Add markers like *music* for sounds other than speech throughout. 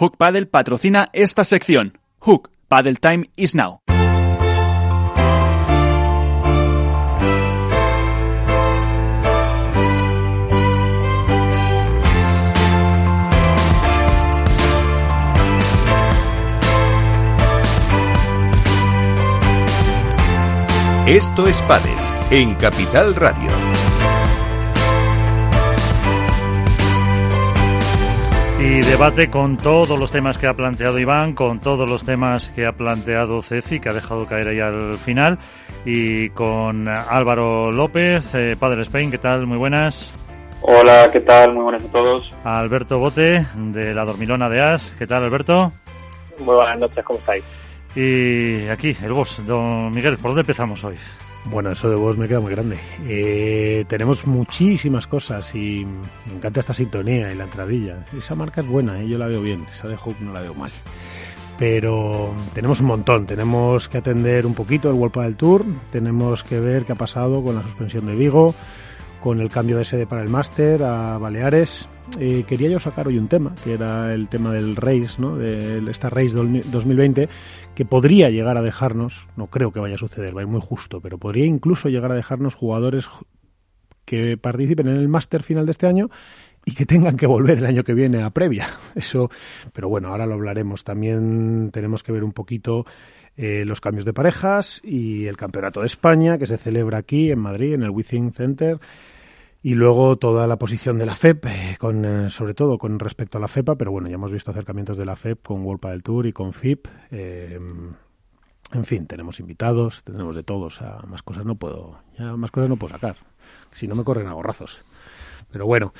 Hook Paddle patrocina esta sección. Hook Paddle Time is now. Esto es Padel en Capital Radio. Y debate con todos los temas que ha planteado Iván, con todos los temas que ha planteado Ceci, que ha dejado caer ahí al final, y con Álvaro López, eh, Padre Spain, ¿qué tal? Muy buenas. Hola, ¿qué tal? Muy buenas a todos. Alberto Bote, de la Dormilona de As, ¿qué tal, Alberto? Muy buenas noches, ¿cómo estáis? Y aquí, el boss, don Miguel, ¿por dónde empezamos hoy? Bueno, eso de vos me queda muy grande. Eh, tenemos muchísimas cosas y me encanta esta sintonía y la entradilla. Esa marca es buena, ¿eh? yo la veo bien. Esa de Hook no la veo mal. Pero tenemos un montón. Tenemos que atender un poquito el World del Tour. Tenemos que ver qué ha pasado con la suspensión de Vigo, con el cambio de sede para el máster a Baleares. Eh, quería yo sacar hoy un tema, que era el tema del Race, ¿no? de esta Race 2020 que podría llegar a dejarnos, no creo que vaya a suceder, va a ir muy justo, pero podría incluso llegar a dejarnos jugadores que participen en el máster final de este año y que tengan que volver el año que viene a previa. *laughs* Eso, pero bueno, ahora lo hablaremos. También tenemos que ver un poquito eh, los cambios de parejas y el campeonato de España que se celebra aquí en Madrid, en el Withing Center y luego toda la posición de la FEP, eh, con, eh, sobre todo con respecto a la FEPA, pero bueno, ya hemos visto acercamientos de la FEP con World del Tour y con FIP. Eh, en fin, tenemos invitados, tenemos de todos, más cosas no puedo, ya más cosas no puedo sacar, si no me corren a gorrazos. Pero bueno,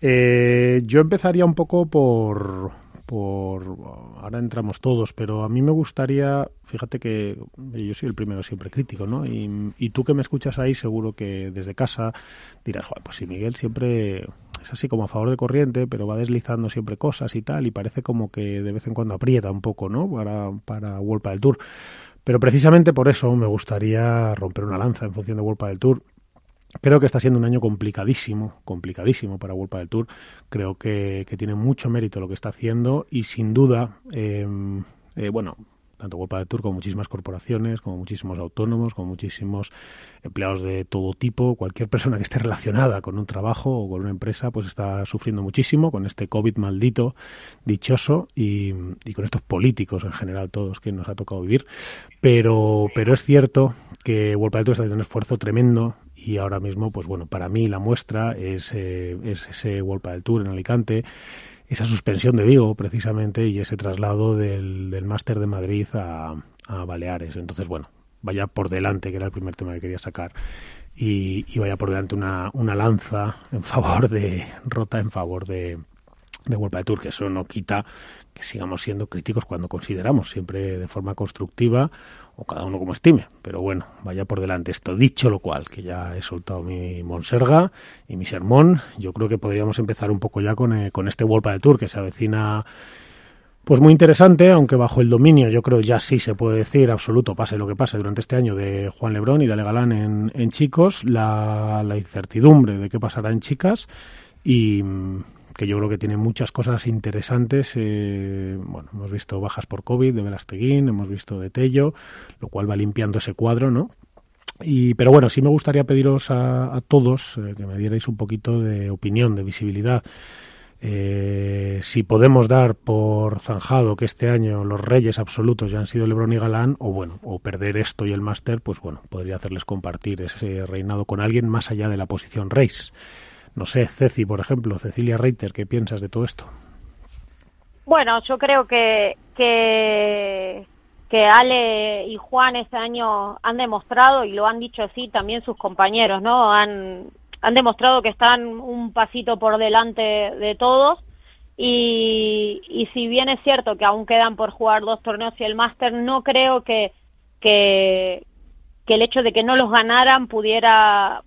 yo empezaría un poco por, por ahora entramos todos, pero a mí me gustaría, fíjate que yo soy el primero siempre crítico, ¿no? Y, tú que me escuchas ahí, seguro que desde casa dirás, Joder, pues si Miguel siempre es así como a favor de corriente, pero va deslizando siempre cosas y tal, y parece como que de vez en cuando aprieta un poco, ¿no? Para, para World del Tour. Pero precisamente por eso me gustaría romper una lanza en función de World del Tour Creo que está siendo un año complicadísimo, complicadísimo para World del Tour. Creo que, tiene mucho mérito lo que está haciendo y sin duda, em, eh, bueno, tanto World del Tour como muchísimas corporaciones, como muchísimos autónomos, como muchísimos empleados de todo tipo, cualquier persona que esté relacionada con un trabajo o con una empresa, pues está sufriendo muchísimo con este COVID maldito, dichoso y, con estos políticos en general todos que nos ha tocado vivir. Pero, pero es cierto que World del Tour está haciendo un esfuerzo tremendo y ahora mismo, pues bueno, para mí la muestra es, eh, es ese World del Tour en Alicante, esa suspensión de Vigo precisamente y ese traslado del, del Máster de Madrid a, a Baleares. Entonces, bueno, vaya por delante, que era el primer tema que quería sacar, y, y vaya por delante una, una lanza en favor de, rota en favor de, de World del Tour, que eso no quita que sigamos siendo críticos cuando consideramos, siempre de forma constructiva, o cada uno como estime. Pero bueno, vaya por delante esto. Dicho lo cual, que ya he soltado mi monserga y mi sermón, yo creo que podríamos empezar un poco ya con, eh, con este World del Tour que se avecina pues muy interesante, aunque bajo el dominio, yo creo ya sí se puede decir absoluto, pase lo que pase durante este año, de Juan Lebrón y de Galán en, en chicos, la, la incertidumbre de qué pasará en chicas y, que yo creo que tiene muchas cosas interesantes. Eh, bueno, hemos visto bajas por COVID de Velasteguín, hemos visto de Tello, lo cual va limpiando ese cuadro, ¿no? Y, pero bueno, sí me gustaría pediros a, todos eh, que me dierais un poquito de opinión, de visibilidad. Eh, si podemos dar por zanjado que este año los reyes absolutos ya han sido Lebron y Galán, o bueno, o perder esto y el máster, pues bueno, podría hacerles compartir ese reinado con alguien más allá de la posición reis. No sé, Ceci, por ejemplo, Cecilia Reiter, ¿qué piensas de todo esto? Bueno, yo creo que, que, que Ale y Juan este año han demostrado, y lo han dicho así también sus compañeros, ¿no? Han, han demostrado que están un pasito por delante de todos. Y, y si bien es cierto que aún quedan por jugar dos torneos y el máster, no creo que, que, que el hecho de que no los ganaran pudiera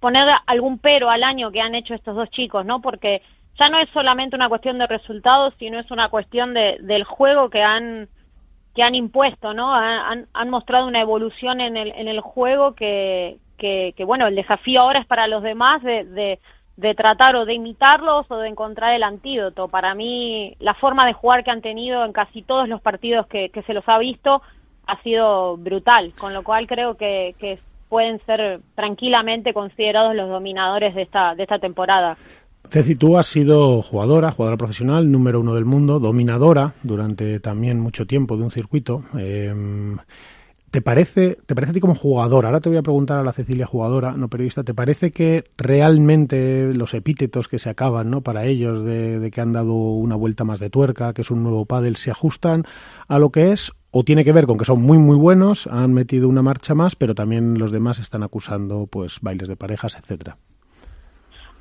poner algún pero al año que han hecho estos dos chicos, ¿no? Porque ya no es solamente una cuestión de resultados, sino es una cuestión de, del juego que han que han impuesto, ¿no? Han, han mostrado una evolución en el, en el juego que, que, que, bueno, el desafío ahora es para los demás de, de, de tratar o de imitarlos o de encontrar el antídoto. Para mí, la forma de jugar que han tenido en casi todos los partidos que, se los ha visto ha sido brutal, con lo cual creo que, que pueden ser tranquilamente considerados los dominadores de esta, de esta temporada. Ceci, tú has sido jugadora, jugadora profesional, número uno del mundo, dominadora durante también mucho tiempo de un circuito. Em, ¿Te parece, ¿Te parece a ti como jugadora? Ahora te voy a preguntar a la Cecilia jugadora, no periodista, ¿te parece que realmente los epítetos que se acaban ¿no? para ellos de, que han dado una vuelta más de tuerca, que es un nuevo pádel, se ajustan a lo que es? ¿O tiene que ver con que son muy muy buenos, han metido una marcha más, pero también los demás están acusando pues bailes de parejas, etcétera?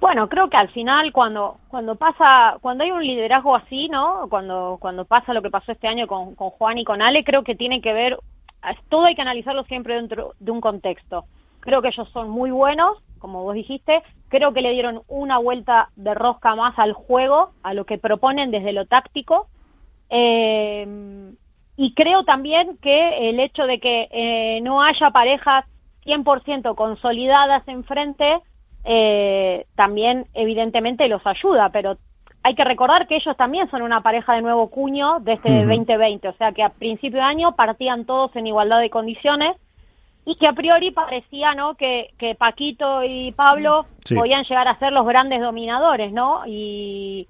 Bueno, creo que al final cuando cuando pasa cuando hay un liderazgo así, ¿no? Cuando cuando pasa lo que pasó este año con, con Juan y con Ale, creo que tiene que ver todo hay que analizarlo siempre dentro de un contexto. Creo que ellos son muy buenos, como vos dijiste, creo que le dieron una vuelta de rosca más al juego, a lo que proponen desde lo táctico. Eh, y creo también que el hecho de que eh, no haya parejas 100% consolidadas enfrente, eh, también evidentemente los ayuda, pero hay que recordar que ellos también son una pareja de nuevo cuño de este 2020, o sea que a principio de año partían todos en igualdad de condiciones y que a priori parecía no que, que Paquito y Pablo podían llegar a ser los grandes dominadores, ¿no? Y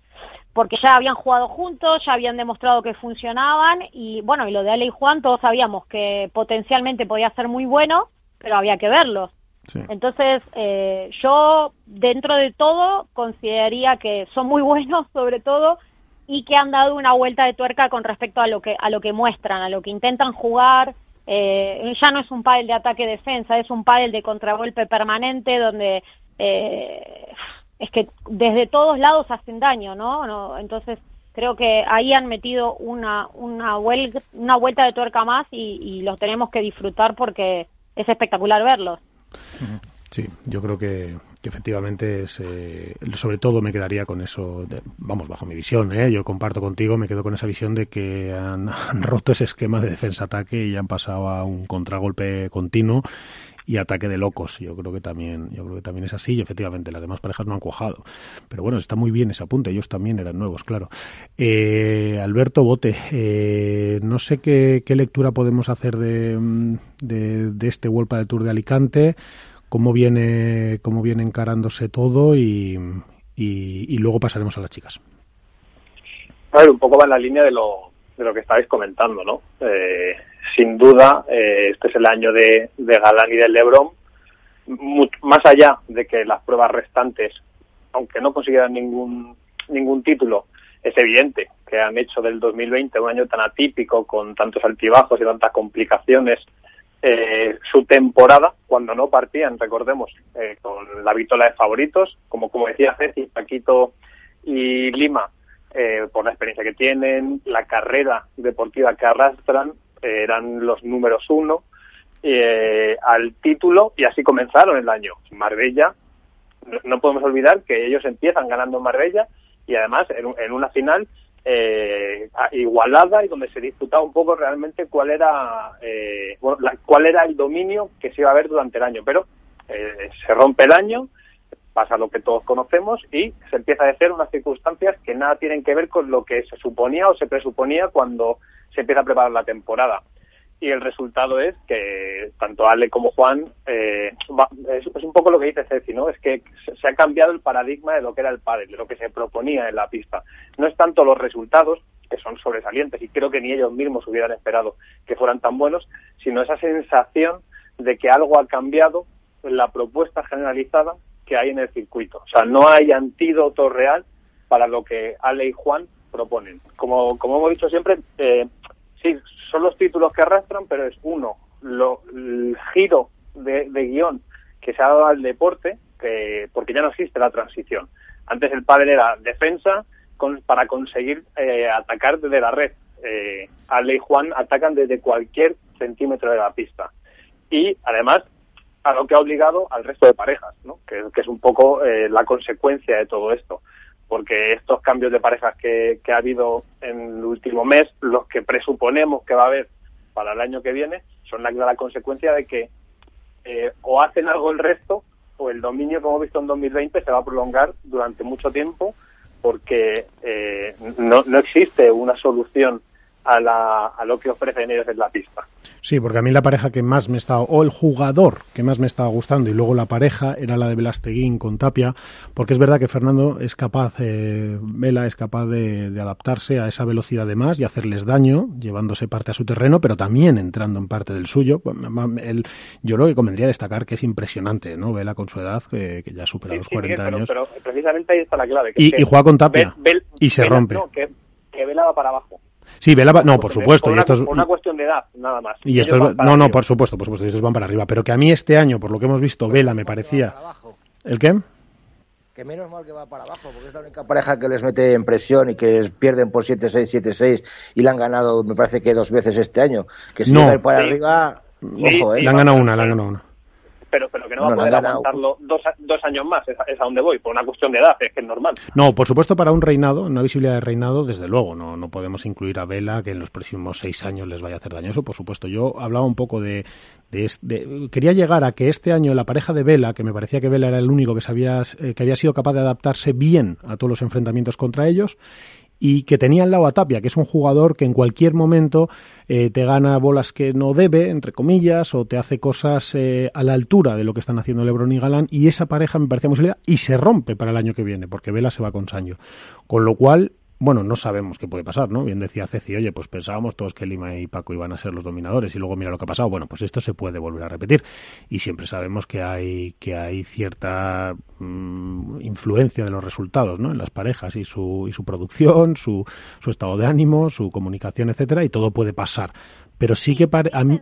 porque ya habían jugado juntos, ya habían demostrado que funcionaban y bueno, y lo de Ale y Juan todos sabíamos que potencialmente podía ser muy bueno, pero había que verlos. Entonces, eh, yo dentro de todo consideraría que son muy *laughs* buenos sobre todo y que han dado una vuelta de tuerca con respecto a lo que a lo que muestran, a lo que intentan jugar. Eh, ya no es un pádel de ataque-defensa, es un pádel de contragolpe permanente donde eh, es que desde todos lados hacen daño, ¿no? ¿no? Entonces creo que ahí han metido una una, una vuelta de tuerca más y, y los tenemos que disfrutar porque es espectacular verlos. Sí, yo creo que, efectivamente es, eh, sobre todo me quedaría con eso, vamos, bajo mi visión, ¿eh? yo comparto contigo, me quedo con esa visión de que han, *laughs* roto ese esquema de defensa-ataque y han pasado a un contragolpe continuo y ataque de locos. Yo creo que también, yo creo que también es así y efectivamente las demás parejas no han cuajado. Pero bueno, está muy bien ese apunte, ellos también eran nuevos, claro. Eh, Alberto Bote, eh, no sé qué, lectura podemos hacer de, de, de este World del Tour de Alicante cómo viene, cómo viene encarándose todo y, y, luego pasaremos a las chicas. A un poco va en la línea de lo, de lo que estabais comentando, ¿no? Eh, sin duda, eh, este es el año de, de Galán y de Lebron. más allá de que las pruebas restantes, aunque no consiguieran ningún, ningún título, es evidente que han hecho del 2020 un año tan atípico, con tantos altibajos y tantas complicaciones, eh, su temporada, cuando no partían, recordemos, eh, con la vitola de favoritos, como, como decía Ceci, Paquito y Lima, eh, por la experiencia que tienen, la carrera deportiva que arrastran, eran los números uno al título y así comenzaron el año. Marbella, no, podemos olvidar que ellos empiezan ganando en Marbella y además en una final eh, igualada y donde se disputaba un poco realmente cuál era eh, cuál era el dominio que se iba a ver durante el año pero eh, se rompe el año pasa lo que todos conocemos y se empieza a decir unas circunstancias que nada tienen que ver con lo que se suponía o se presuponía cuando se empieza a preparar la temporada y el resultado es que tanto Ale como Juan, eh, es, un poco lo que dice Ceci, ¿no? Es que se ha cambiado el paradigma de lo que era el pádel, de lo que se proponía en la pista. No es tanto los resultados, que son sobresalientes, y creo que ni ellos mismos hubieran esperado que fueran tan buenos, sino esa sensación de que algo ha cambiado en la propuesta generalizada que hay en el circuito. O sea, no hay antídoto real para lo que Ale y Juan proponen. Como, como hemos dicho siempre, eh, sí, son los títulos que arrastran, pero es uno, lo, el giro de, guion que se ha dado al deporte, que, porque ya no existe la transición. Antes el padre era defensa para conseguir eh, atacar desde la red. Eh, Ale y Juan atacan desde cualquier centímetro de la pista. Y además, a lo que ha obligado al resto de parejas, ¿no? que, es un poco eh, la consecuencia de todo esto porque estos cambios de parejas que, ha habido en el último mes, los que presuponemos que va a haber para el año que viene, son la consecuencia de que eh, o hacen algo el resto o el dominio que hemos visto en 2020 se va a prolongar durante mucho tiempo porque eh, no, no existe una solución a, la, a lo que ofrecen ellos en la pista. Sí, porque a mí la pareja que más me estaba, o el jugador que más me estaba gustando, y luego la pareja era la de Velasteguín con Tapia, porque es verdad que Fernando es capaz, eh, Vela es capaz de, adaptarse a esa velocidad de más y hacerles daño, llevándose parte a su terreno, pero también entrando en parte del suyo. El, yo lo que convendría destacar que es impresionante, ¿no? Vela con su edad, que, ya supera los 40 años. Pero precisamente ahí está la clave. y, juega con Tapia, y se rompe. que, que Vela va para abajo. Sí, Vela, no, por supuesto. Por una, y esto es, una cuestión de edad, nada más. Y esto no, no, por supuesto, por supuesto, estos van para arriba. Pero que a mí este año, por lo que hemos visto, Vela me parecía. ¿El qué? Que menos mal que va para abajo, porque es la única pareja que les mete en presión y que pierden por 7-6, 7-6 y la han ganado, me parece que dos veces este año. Que si no. para arriba, ojo, ¿eh? Le han ganado una, le han ganado una pero, pero que no, va a poder aguantarlo dos, dos, años más, es, a donde voy, por una cuestión de edad, es que es normal. No, por supuesto, para un reinado, una visibilidad de reinado, desde luego, no, no podemos incluir a Vela, que en los próximos seis años les vaya a hacer daño. Eso, por supuesto. Yo hablaba un poco de, de, quería llegar a que este año la pareja de Vela, que me parecía que Vela era el único que, sabía, eh, que había sido capaz de adaptarse bien a todos los enfrentamientos contra ellos, y que tenía al lado a Tapia, que es un jugador que en cualquier momento eh, te gana bolas que no debe, entre comillas, o te hace cosas eh, a la altura de lo que están haciendo Lebron y Galán, y esa pareja me parecía muy sólida y se rompe para el año que viene, porque Vela se va con Sancho. Con lo cual, bueno, no sabemos qué puede pasar, ¿no? Bien decía Ceci, oye, pues pensábamos todos que Lima y Paco iban a ser los dominadores y luego mira lo que ha pasado. Bueno, pues esto se puede volver a repetir y siempre sabemos que hay que hay cierta mm, influencia de los resultados, ¿no? En las parejas y su y su producción, su su estado de ánimo, su comunicación, etcétera, y todo puede pasar. Pero sí que a mí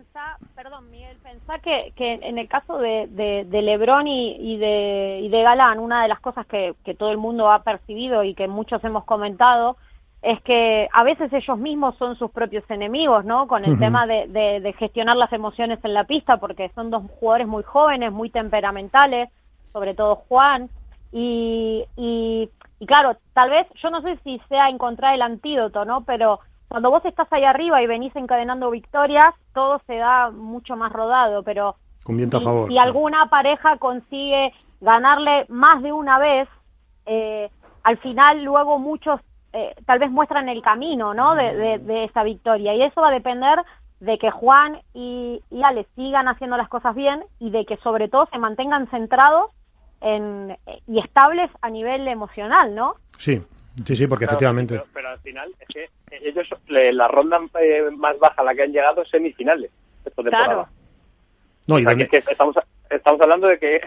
Que, que en el caso de, de, de Lebron y, y, de, y de Galán, una de las cosas que, que todo el mundo ha percibido y que muchos hemos comentado es que a veces ellos mismos son sus propios enemigos, ¿no? Con el tema de, de, gestionar las emociones en la pista, porque son dos jugadores muy jóvenes, muy temperamentales, sobre todo Juan, y, y, y claro, tal vez, yo no sé si sea encontrar el antídoto, ¿no? Pero cuando vos estás ahí arriba y venís encadenando victorias, todo se da mucho más rodado, pero Con viento a favor, si, alguna pareja consigue ganarle más de una vez, eh, al final luego muchos eh, tal vez muestran el camino ¿no? De, de, esa victoria y eso va a depender de que Juan y, y Ale sigan haciendo las cosas bien y de que sobre todo se mantengan centrados en, y estables a nivel emocional, ¿no? Sí, Sí, sí, porque efectivamente. Pero, al final es que ellos, la ronda eh, más baja a la que han llegado es semifinales esta temporada. No, y estamos, estamos hablando de que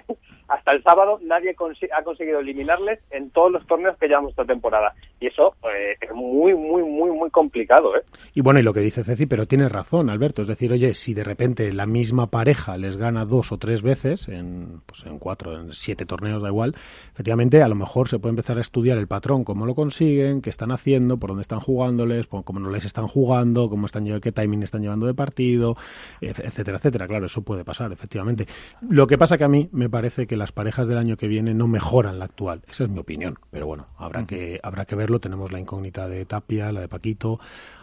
hasta el sábado nadie ha conseguido eliminarles en todos los torneos que llevamos esta temporada. Y eso eh, es muy, muy, muy, muy complicado. ¿eh? Y bueno, y lo que dice Ceci, pero tiene razón, Alberto. Es decir, oye, si de repente la misma pareja les gana dos o tres veces, en, pues en cuatro, en siete torneos, da igual, efectivamente a lo mejor se puede empezar a estudiar el patrón, cómo lo consiguen, qué están haciendo, por dónde están jugándoles, cómo no les están jugando, cómo están qué timing están llevando de partido, etcétera, etcétera. Claro, eso puede pasar, efectivamente. Lo que pasa que a mí me parece que las parejas del año que viene no mejoran la actual. Esa es mi opinión. Pero bueno, habrá que, habrá que verlo. Tenemos la incógnita de Tapia, la de Paquito.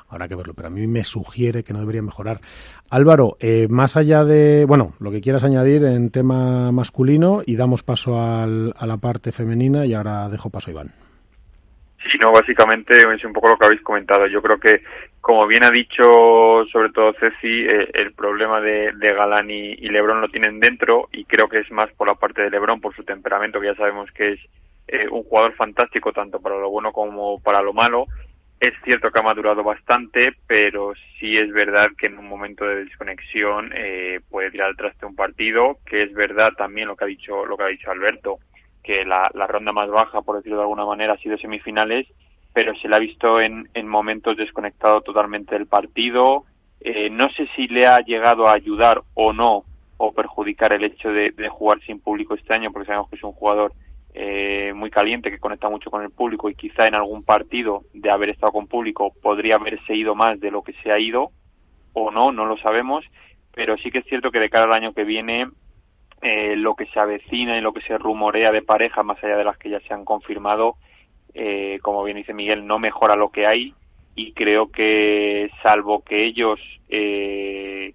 Habrá que verlo, pero a mí me sugiere que no debería mejorar. Álvaro, eh, más allá de, bueno, lo que quieras añadir en tema masculino y damos paso al, a la parte femenina y ahora dejo paso a Iván. Sí, no, básicamente es un poco lo que habéis comentado. Yo creo que, como bien ha dicho sobre todo Ceci, eh, el problema de, de Galán y, y, Lebron lo tienen dentro y creo que es más por la parte de Lebron, por su temperamento, que ya sabemos que es eh, un jugador fantástico tanto para lo bueno como para lo malo. Es cierto que ha madurado bastante, pero sí es verdad que en un momento de desconexión eh, puede tirar al traste un partido, que es verdad también lo que ha dicho lo que ha dicho Alberto que la, ronda más baja, por decirlo de alguna manera, ha sido semifinales, pero se le ha visto en, en momentos desconectado totalmente del partido. Eh, no sé si le ha llegado a ayudar o no, o perjudicar el hecho de, jugar sin público este año, porque sabemos que es un jugador eh, muy caliente, que conecta mucho con el público y quizá en algún partido de haber estado con público podría haberse ido más de lo que se ha ido, o no, no lo sabemos, pero sí que es cierto que de cara al año que viene eh, lo que se avecina y lo que se rumorea de pareja, más allá de las que ya se han confirmado, eh, como bien dice Miguel, no mejora lo que hay y creo que salvo que ellos eh,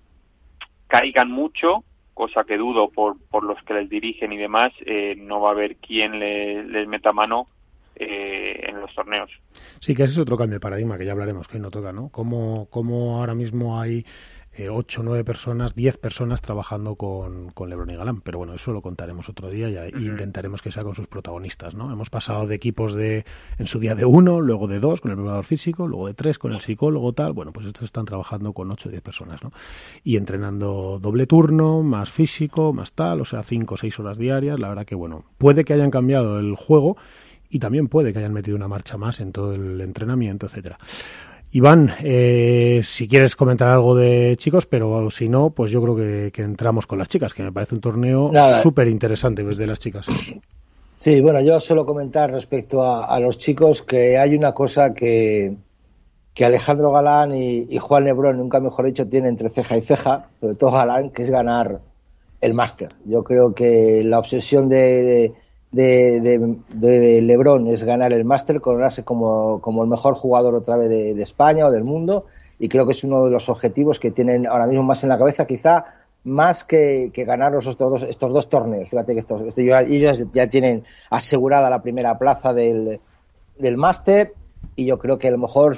caigan mucho, cosa que dudo por, por los que les dirigen y demás, eh, no va a haber quien le, les meta mano eh, en los torneos. Sí, que ese es otro cambio de paradigma que ya hablaremos, que no toca, ¿no? Cómo, cómo ahora mismo hay eh, 8, 9 personas, 10 personas trabajando con, con Lebron y Galán. Pero bueno, eso lo contaremos otro día y, intentaremos que sea con sus protagonistas, ¿no? Hemos pasado de equipos de, en su día de uno, luego de dos con el preparador físico, luego de tres con el psicólogo, tal. Bueno, pues estos están trabajando con 8 o 10 personas, ¿no? Y entrenando doble turno, más físico, más tal, o sea, 5 o 6 horas diarias. La verdad que, bueno, puede que hayan cambiado el juego y también puede que hayan metido una marcha más en todo el entrenamiento, etcétera. Iván, eh, si quieres comentar algo de chicos, pero si no, pues yo creo que, entramos con las chicas, que me parece un torneo súper interesante desde las chicas. Sí, bueno, yo solo comentar respecto a, los chicos que hay una cosa que, que Alejandro Galán y, Juan Lebrón, nunca mejor dicho, tienen entre ceja y ceja, sobre todo Galán, que es ganar el máster. Yo creo que la obsesión de de, de, Lebron es ganar el máster, coronarse como, como, el mejor jugador otra vez de, España o del mundo y creo que es uno de los objetivos que tienen ahora mismo más en la cabeza, quizá más que, que ganar los estos dos, estos dos torneos. Fíjate que estos, ellos ya tienen asegurada la primera plaza del, del máster y yo creo que a lo mejor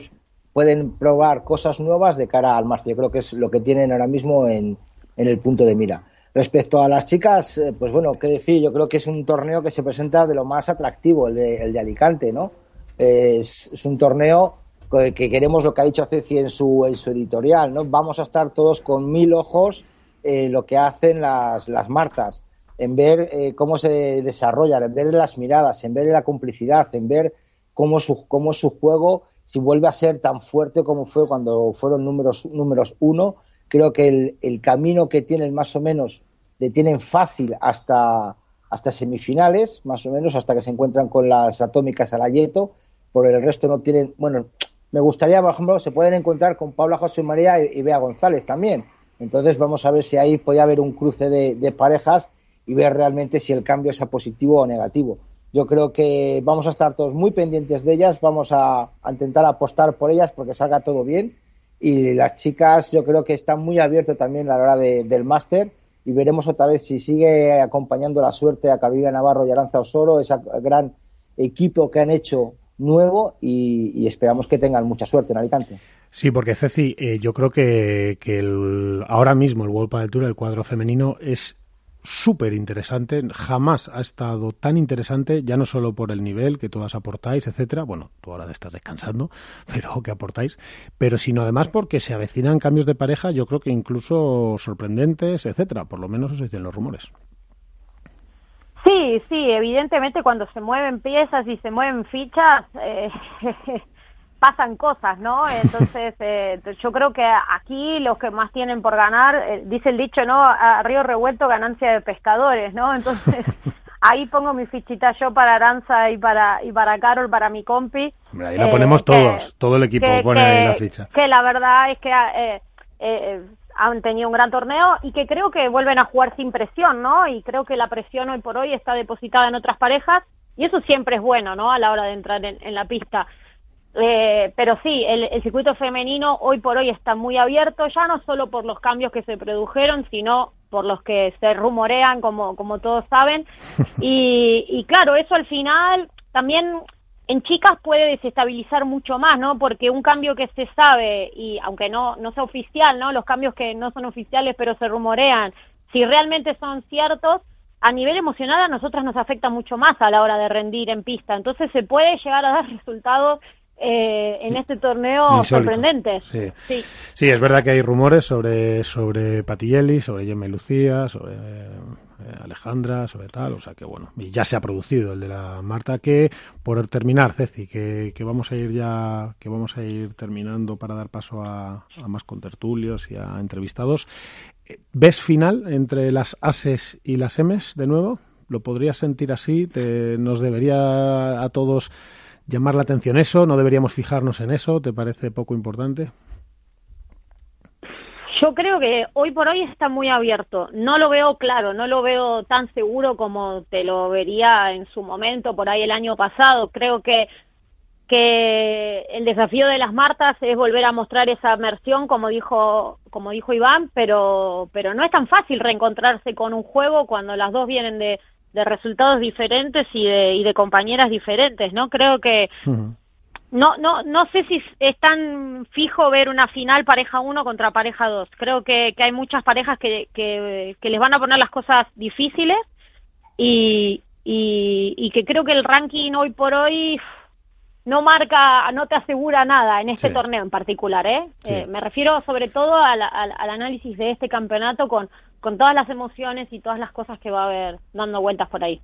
pueden probar cosas nuevas de cara al máster. Yo creo que es lo que tienen ahora mismo en, en el punto de mira. Respecto a las chicas, eh, pues bueno, qué decir, yo creo que es un torneo que se presenta de lo más atractivo, el de, el de Alicante, ¿no? Es, un torneo que, queremos lo que ha dicho Ceci en su, en su editorial, ¿no? Vamos a estar todos con mil ojos en lo que hacen las, las Martas, en ver eh, cómo se desarrollan, en ver las miradas, en ver la complicidad, en ver cómo su, cómo su juego, si vuelve a ser tan fuerte como fue cuando fueron números, números uno, creo que el, camino que tienen más o menos le tienen fácil hasta, hasta semifinales, más o menos, hasta que se encuentran con las atómicas a la Yeto. Por el resto no tienen. Bueno, me gustaría, por ejemplo, se pueden encontrar con Paula José María y, Bea González también. Entonces vamos a ver si ahí puede haber un cruce de, parejas y ver realmente si el cambio es positivo o negativo. Yo creo que vamos a estar todos muy pendientes de ellas, vamos a, intentar apostar por ellas porque salga todo bien. Y las chicas yo creo que están muy abiertas también a la hora del máster y veremos otra vez si sigue acompañando la suerte a Carolina Navarro y Aranza Osoro, ese gran equipo que han hecho nuevo y, esperamos que tengan mucha suerte en Alicante. Sí, porque Ceci, eh, yo creo que, el, ahora mismo el World del Tour, el cuadro femenino, es súper interesante. Jamás ha estado tan interesante, ya no solo por el nivel que todas aportáis, etcétera. Bueno, tú ahora estás descansando, *laughs* pero que aportáis, pero sino además porque se avecinan cambios de pareja, yo creo que incluso sorprendentes, etcétera. Por lo menos eso dicen los rumores. Sí, sí, evidentemente cuando se mueven piezas y se mueven fichas, eh, *laughs* pasan cosas, ¿no? *laughs* Entonces, eh, yo creo que aquí los que más tienen por ganar, eh, dice el dicho, ¿no? A río revuelto, ganancia de pescadores, ¿no? Entonces, *laughs* ahí pongo mi fichita yo para Aranza y para y para Carol, para mi compi. ahí la ponemos eh, todos, todo el equipo pone ahí la ficha. Que la verdad es que han tenido un gran torneo y que creo que vuelven a jugar sin presión, ¿no? Y creo que la presión hoy por hoy está depositada en otras parejas y eso siempre es bueno, ¿no? A la hora de entrar en la pista. Eh, pero sí, el, circuito femenino hoy por hoy está muy abierto, ya no solo por los cambios que se produjeron, sino por los que se rumorean, como, como todos saben. *laughs* Y, y claro, eso al final también en chicas puede desestabilizar mucho más, ¿no? Porque un cambio que se sabe, y aunque no, no sea oficial, ¿no? Los cambios que no son oficiales pero se rumorean, si realmente son ciertos, a nivel emocional a nosotras nos afecta mucho más a la hora de rendir en pista. Entonces se puede llegar a dar *laughs* resultados eh, en este torneo sorprendente. Sí. sí. es verdad que hay rumores sobre, sobre Patilelli, sobre Gemma y Lucía, sobre eh, Alejandra, sobre tal, o sea que bueno, y ya se ha producido el de la Marta, que por terminar, Ceci, que, que vamos a ir ya, que vamos a ir terminando para dar paso a, a más contertulios y a entrevistados. Eh, ¿Ves final entre las Ases y las Ms de nuevo? ¿Lo podrías sentir así? ¿Te, ¿Nos debería a todos llamar la atención eso? ¿No deberíamos fijarnos en eso? ¿Te parece poco importante? Yo creo que hoy por hoy está muy abierto. No lo veo claro, no lo veo tan seguro como te lo vería en su momento, por ahí el año pasado. Creo que que el desafío de las Martas es volver a mostrar esa versión como dijo como dijo Iván pero pero no es tan fácil reencontrarse con un juego cuando las dos vienen de, de resultados diferentes y de y de compañeras diferentes no creo que no no no sé si es tan fijo ver una final pareja 1 contra pareja 2 creo que, que hay muchas parejas que, que, que les van a poner las cosas difíciles y, y, y que creo que el ranking hoy por hoy no marca, no te asegura nada en este torneo en particular, ¿eh? ¿eh? me refiero sobre todo al, al, análisis de este campeonato con, con todas las emociones y todas las cosas que va a haber dando vueltas por ahí.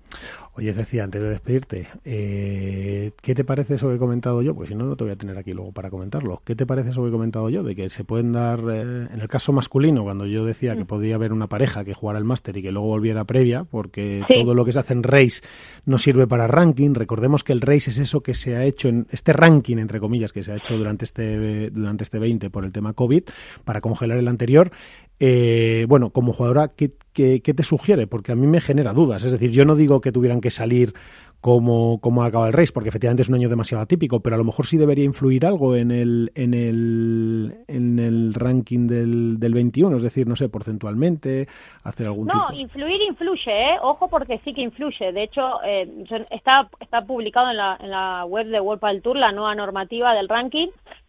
Oye, decía antes de despedirte, eh, ¿qué te parece eso que he comentado yo? Pues si no, no te voy a tener aquí luego para comentarlo. ¿Qué te parece eso que he comentado yo? De que se pueden dar, eh, en el caso masculino, cuando yo decía que mm. podía haber una pareja que jugara el máster y que luego volviera previa, porque todo lo que se hace en race no sirve para ranking. Recordemos que el race es eso que se ha hecho en este ranking, entre comillas, que se ha hecho durante este, durante este 20 por el tema COVID, para congelar el anterior. Eh, bueno, como jugadora, ¿qué, ¿qué, te sugiere? Porque a mí me genera dudas. Es decir, yo no digo que tuvieran que salir como, como acaba el race, porque efectivamente es un año demasiado atípico, pero a lo mejor sí debería influir algo en el, en el, en el ranking del, del 21, es decir, no sé, porcentualmente, hacer algún No, influir influye, ¿eh? Ojo porque sí que influye. De hecho, eh, está, está publicado en la, en la web de World Padel Tour la nueva normativa del ranking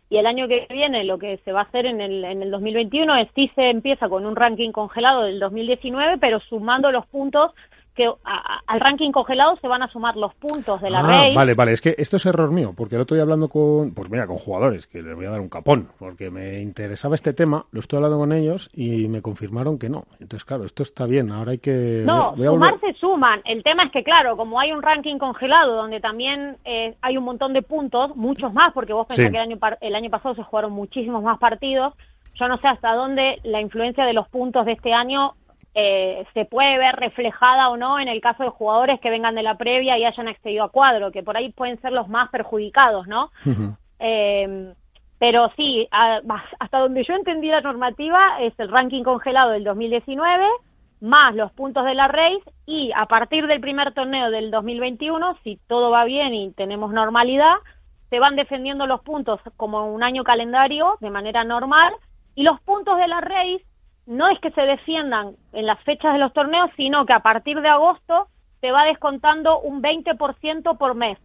y el año que viene lo que se va a hacer en el, en el 2021 es sí se empieza con un ranking congelado del 2019, pero sumando los puntos que al ranking congelado se van a sumar los puntos de la ah, Vale, vale, es que esto es error mío, porque el otro día hablando con, pues mira, con jugadores, que les voy a dar un capón, porque me interesaba este tema, lo estoy hablando con ellos y me confirmaron que no. Entonces, claro, esto está bien, ahora hay que... No, sumar se suman. El tema es que, claro, como hay un ranking congelado donde también eh, hay un montón de puntos, muchos más, porque vos pensás que el año, el año pasado se jugaron muchísimos más partidos, yo no sé hasta dónde la influencia de los puntos de este año eh, se puede ver reflejada o no en el caso de jugadores que vengan de la previa y hayan accedido a cuadro, que por ahí pueden ser los más perjudicados, ¿no? eh, pero sí, hasta donde yo entendí la normativa es el ranking congelado del 2019 más los puntos de la race y a partir del primer torneo del 2021, si todo va bien y tenemos normalidad, se van defendiendo los puntos como un año calendario de manera normal y los puntos de la race no es que se defiendan en las fechas de los torneos, sino que a partir de agosto se va descontando un 20% por mes,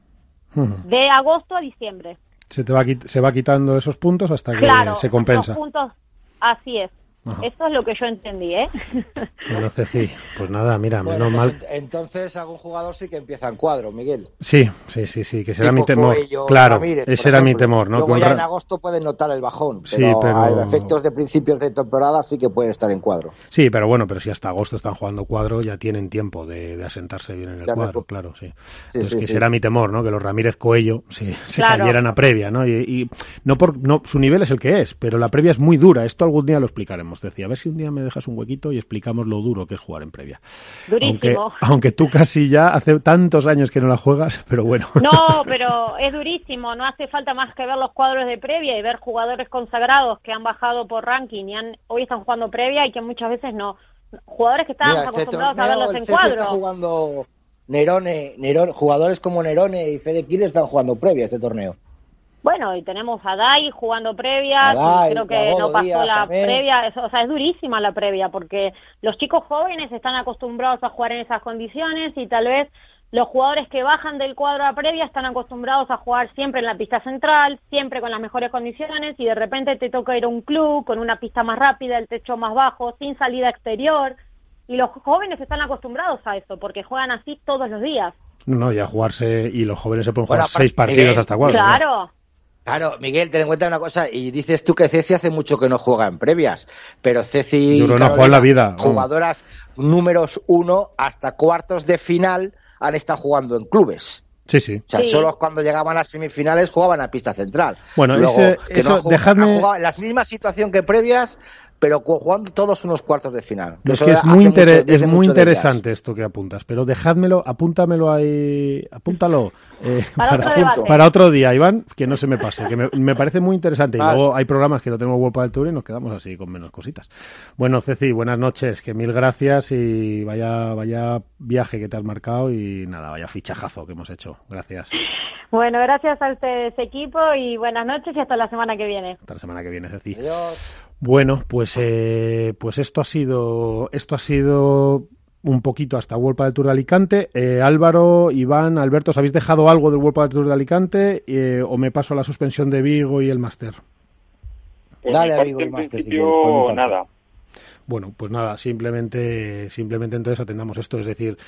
de agosto a diciembre. Se, te va, se va quitando esos puntos hasta que se compensa. puntos, así es. Eso es lo que yo entendí, ¿eh? *laughs* Bueno, Ceci, pues nada, mira, menos pues mal. Entonces algún jugador sí que empieza en cuadro, Miguel. Sí, sí, sí, sí, que será mi temor. claro, ese era mi temor, ¿no? Luego ya en agosto pueden notar el bajón, pero, sí, pero... efectos de principios de temporada sí que pueden estar en cuadro. Sí, pero bueno, pero si hasta agosto están jugando cuadro, ya tienen tiempo de, asentarse bien en el cuadro, claro, sí. pues que será mi temor, ¿no? Que los Ramírez Coello se, se cayeran a previa, ¿no? Y, y, no por no su nivel es el que es, pero la previa es muy dura, esto algún día lo explicaremos decía, a ver si un día me dejas un huequito y explicamos lo duro que es jugar en previa. Aunque, *laughs* aunque tú casi ya hace tantos años que no la juegas, pero bueno. *laughs* No, pero es durísimo, no hace falta más que ver los cuadros de previa y ver jugadores consagrados que han bajado por ranking y han, hoy están jugando previa y que muchas veces no. Jugadores que estaban este acostumbrados a verlos en cuadro. Está jugando Nerone, Nerone, jugadores como Nerone y Fede Killer están jugando previa este torneo. Bueno, y tenemos a Dai jugando previa, creo que no pasó la previa, o sea, es durísima la previa porque los chicos jóvenes están acostumbrados a jugar en esas condiciones y tal vez los jugadores que bajan del cuadro a previa están acostumbrados a jugar siempre en la pista central, siempre con las mejores condiciones y de repente te toca ir a un club con una pista más rápida, el techo más bajo, sin salida exterior y los jóvenes están acostumbrados a eso porque juegan así todos los días. No, y a jugarse y los jóvenes se pueden jugar seis partidos hasta cuatro. Claro. Claro, Miguel, ten en cuenta una cosa, y dices tú que Ceci hace mucho que no juega en previas, pero Ceci no juega en la vida. jugadoras números uno hasta cuartos de final han estado jugando en clubes. Sí, sí. O sea, solo cuando llegaban a semifinales jugaban a pista central. Bueno, ese, eso, dejadme... la misma situación que previas, pero jugando todos unos cuartos de final. es que es muy, es muy interesante esto que apuntas, pero dejádmelo, apúntamelo ahí, apúntalo. Eh, *laughs* para, otro día, Iván, que no se me pase, que me, parece muy interesante. Y luego hay programas que no tenemos World del Tour y nos quedamos así con menos cositas. Bueno, Ceci, buenas noches, que mil gracias y vaya, vaya viaje que te has marcado y nada, vaya fichajazo que hemos hecho. Gracias. Bueno, gracias a ustedes, equipo, y buenas noches y hasta la semana que viene. Hasta la semana que viene, Ceci. Bueno, pues, eh, pues esto ha sido, esto ha sido un poquito hasta World del Tour de Alicante. Eh, Álvaro, Iván, Alberto, ¿os habéis dejado algo del World del Tour de Alicante eh, o me paso a la suspensión de Vigo y el Máster? Dale a Vigo y Máster. nada. Bueno, pues nada, simplemente, simplemente entonces atendamos esto, es decir,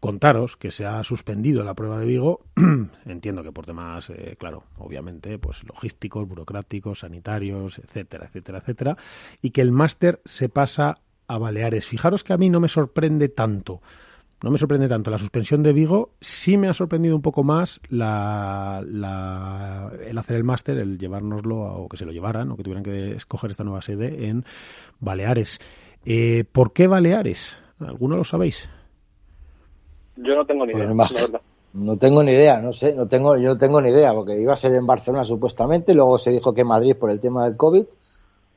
contaros que se ha suspendido la prueba de Vigo, *clears throat* entiendo que por temas, eh, claro, obviamente, pues logísticos, burocráticos, sanitarios, etcétera, etcétera, etcétera, y que el máster se pasa a Baleares. Fijaros que a mí no me sorprende tanto. No me sorprende tanto la suspensión de Vigo, sí me ha sorprendido un poco más la, el hacer el máster, el llevárnoslo, o que se lo llevaran, o que tuvieran que escoger esta nueva sede en Baleares. Eh, ¿Por qué Baleares? ¿Alguno lo sabéis? Yo no tengo ni pues idea. no tengo ni idea, no sé, no tengo, yo no tengo ni idea, porque iba a ser en Barcelona supuestamente, luego se dijo que Madrid por el tema del COVID,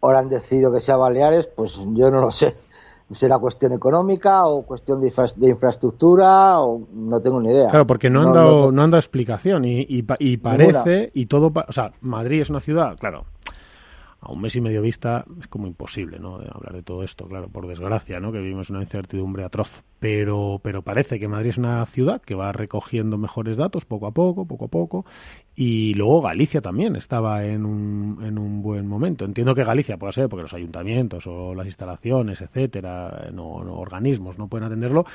ahora han decidido que sea Baleares, pues yo no lo sé. ¿Será cuestión económica o cuestión de, infraestructura o no tengo ni idea? Claro, porque no han, dado, no, han dado explicación y, y parece, y todo, o sea, Madrid es una ciudad, claro, a un mes y medio vista es como imposible, ¿no? hablar de todo esto, claro, por desgracia, ¿no? Que vivimos una incertidumbre atroz. Pero, pero parece que Madrid es una ciudad que va recogiendo mejores datos poco a poco, poco a poco. Y luego Galicia también estaba en un, en un buen momento. Entiendo que Galicia puede ser porque los ayuntamientos o las instalaciones, etcétera, no, organismos no pueden atenderlo,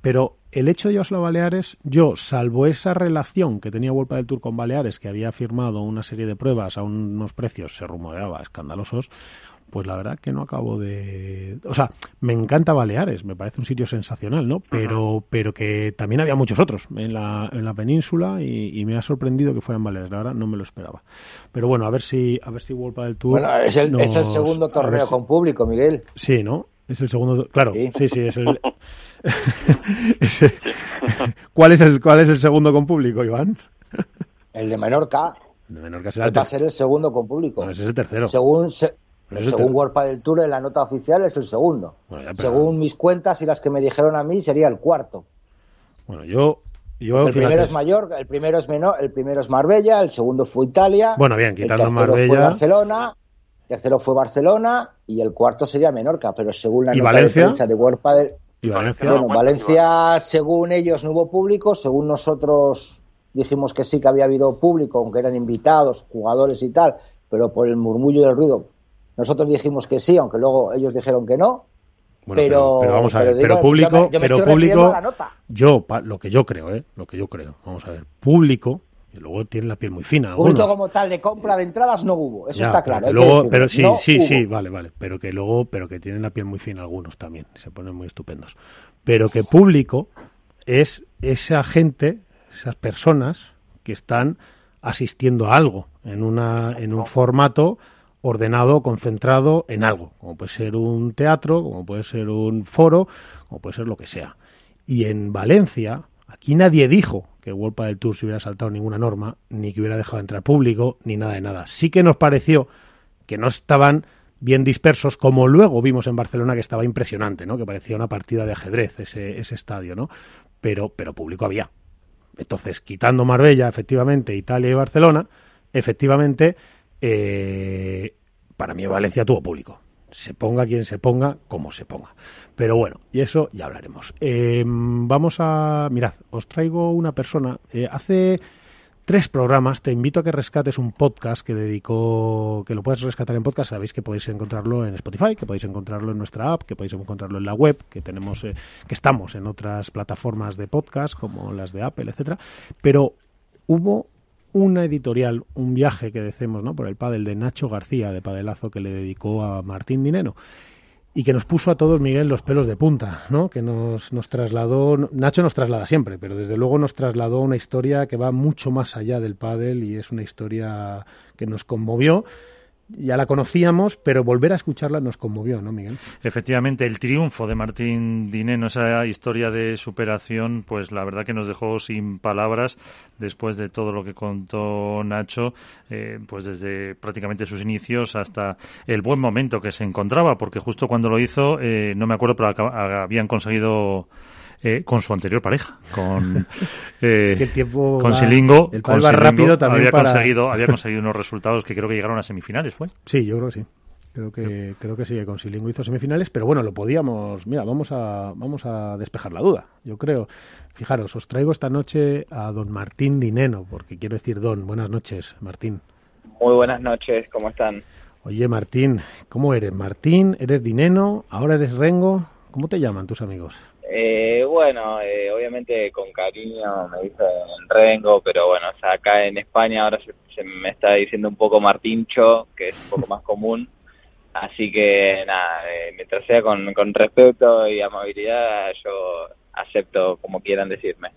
pero el hecho de llevárselo a Baleares, yo, salvo esa relación que tenía Vuelta del Tour con Baleares, que había firmado una serie de pruebas a unos precios, se rumoreaba, escandalosos, pues la verdad que no acabo de... O sea, me encanta Baleares, me parece un sitio sensacional, ¿no? Pero, pero que también había muchos otros en la, en la península y, me ha sorprendido que fueran Baleares, la verdad no me lo esperaba. Pero bueno, a ver si, a ver si Vuelta del Tour... Bueno, es el, es el segundo torneo con público, Miguel. Sí, ¿no? Es el segundo, claro, sí, sí, es el... *laughs* *laughs* ¿Cuál, es el, ¿Cuál es el segundo con público, Iván? El de Menorca. de Menorca será Va a ser el segundo con público. ese es el tercero. Según, según World del Tour, en la nota oficial es el segundo. Según mis cuentas y las que me dijeron a mí, sería el cuarto. Bueno, yo yo, el primero es mayor, el primero es menor, el primero es Marbella, el segundo fue Italia. Bueno, bien, quitando el Marbella. Fue Barcelona, tercero fue Barcelona y el cuarto sería Menorca, pero según la nota Valencia? de de World del ¿Y Valencia? Bueno, Valencia, según ellos, no hubo público, según nosotros dijimos que sí que había habido público, aunque eran invitados, jugadores y tal, pero por el murmullo y el ruido, nosotros dijimos que sí, aunque luego ellos dijeron que no. pero, vamos a ver, pero, público, pero público, yo, lo que yo creo, ¿eh? lo que yo creo, vamos a ver, público y luego tiene la piel muy fina. Público como tal de compra de entradas no hubo, eso está claro. Pero, sí, sí, sí, vale, vale. Pero que luego, pero que tienen la piel muy fina algunos también, se ponen muy estupendos. Pero que público es esa gente, esas personas que están asistiendo a algo en una, en un formato ordenado, concentrado en algo, como puede ser un teatro, como puede ser un foro, como puede ser lo que sea. Y en Valencia, aquí nadie dijo que World del Tour se hubiera saltado ninguna norma, ni que hubiera dejado entrar público, ni nada de nada. Sí que nos pareció que no estaban bien dispersos, como luego vimos en Barcelona que estaba impresionante, ¿no? Que parecía una partida de ajedrez ese, ese estadio, ¿no? Pero, pero público había. Entonces, quitando Marbella, efectivamente, Italia y Barcelona, efectivamente, eh, para mí Valencia tuvo público se ponga quien se ponga, como se ponga. Pero bueno, y eso ya hablaremos. Em, vamos a. Mirad, os traigo una persona. Eh, hace tres programas te invito a que rescates un podcast que dedicó. que lo puedes rescatar en podcast. Sabéis que podéis encontrarlo en Spotify, que podéis encontrarlo en nuestra app, que podéis encontrarlo en la web, que tenemos. Eh, que estamos en otras plataformas de podcast, como las de Apple, etcétera. Pero hubo una editorial, un viaje que decimos, ¿no? Por el pádel de Nacho García, de Padelazo, que le dedicó a Martín Dinero. Y que nos puso a todos, Miguel, los pelos de punta, ¿no? Que nos, nos trasladó, Nacho nos traslada siempre, pero desde luego nos trasladó una historia que va mucho más allá del pádel y es una historia que nos conmovió ya la conocíamos, pero volver a escucharla nos conmovió, ¿no, Miguel? Efectivamente, el triunfo de Martín Dineno, esa historia de superación, pues la verdad que nos dejó sin palabras después de todo lo que contó Nacho, eh, pues desde prácticamente sus inicios hasta el buen momento que se encontraba, porque justo cuando lo hizo, eh, no me acuerdo, pero habían conseguido eh, con su anterior pareja, con *laughs* eh, con Silingo, el con rápido también había conseguido *laughs* había conseguido unos resultados que creo que llegaron a semifinales, ¿fue? Sí, yo creo que sí. Creo que creo que sí, con Silingo hizo semifinales, pero bueno, lo podíamos, mira, vamos a vamos a despejar la duda. Yo creo. Fijaros, os traigo esta noche a don Martín Dineno, porque quiero decir don. Buenas noches, Martín. Muy buenas noches, ¿cómo están? Oye, Martín, ¿cómo eres? Martín, ¿eres Dineno? ¿Ahora eres Rengo? ¿Cómo te llaman tus amigos? Eh, bueno, eh, obviamente con cariño me dicen Rengo, pero bueno, o sea, acá en España ahora se, me está diciendo un poco Martincho, que es un poco más *laughs* común. Así que nada, eh, mientras sea con, con respeto y amabilidad, yo acepto como quieran decirme.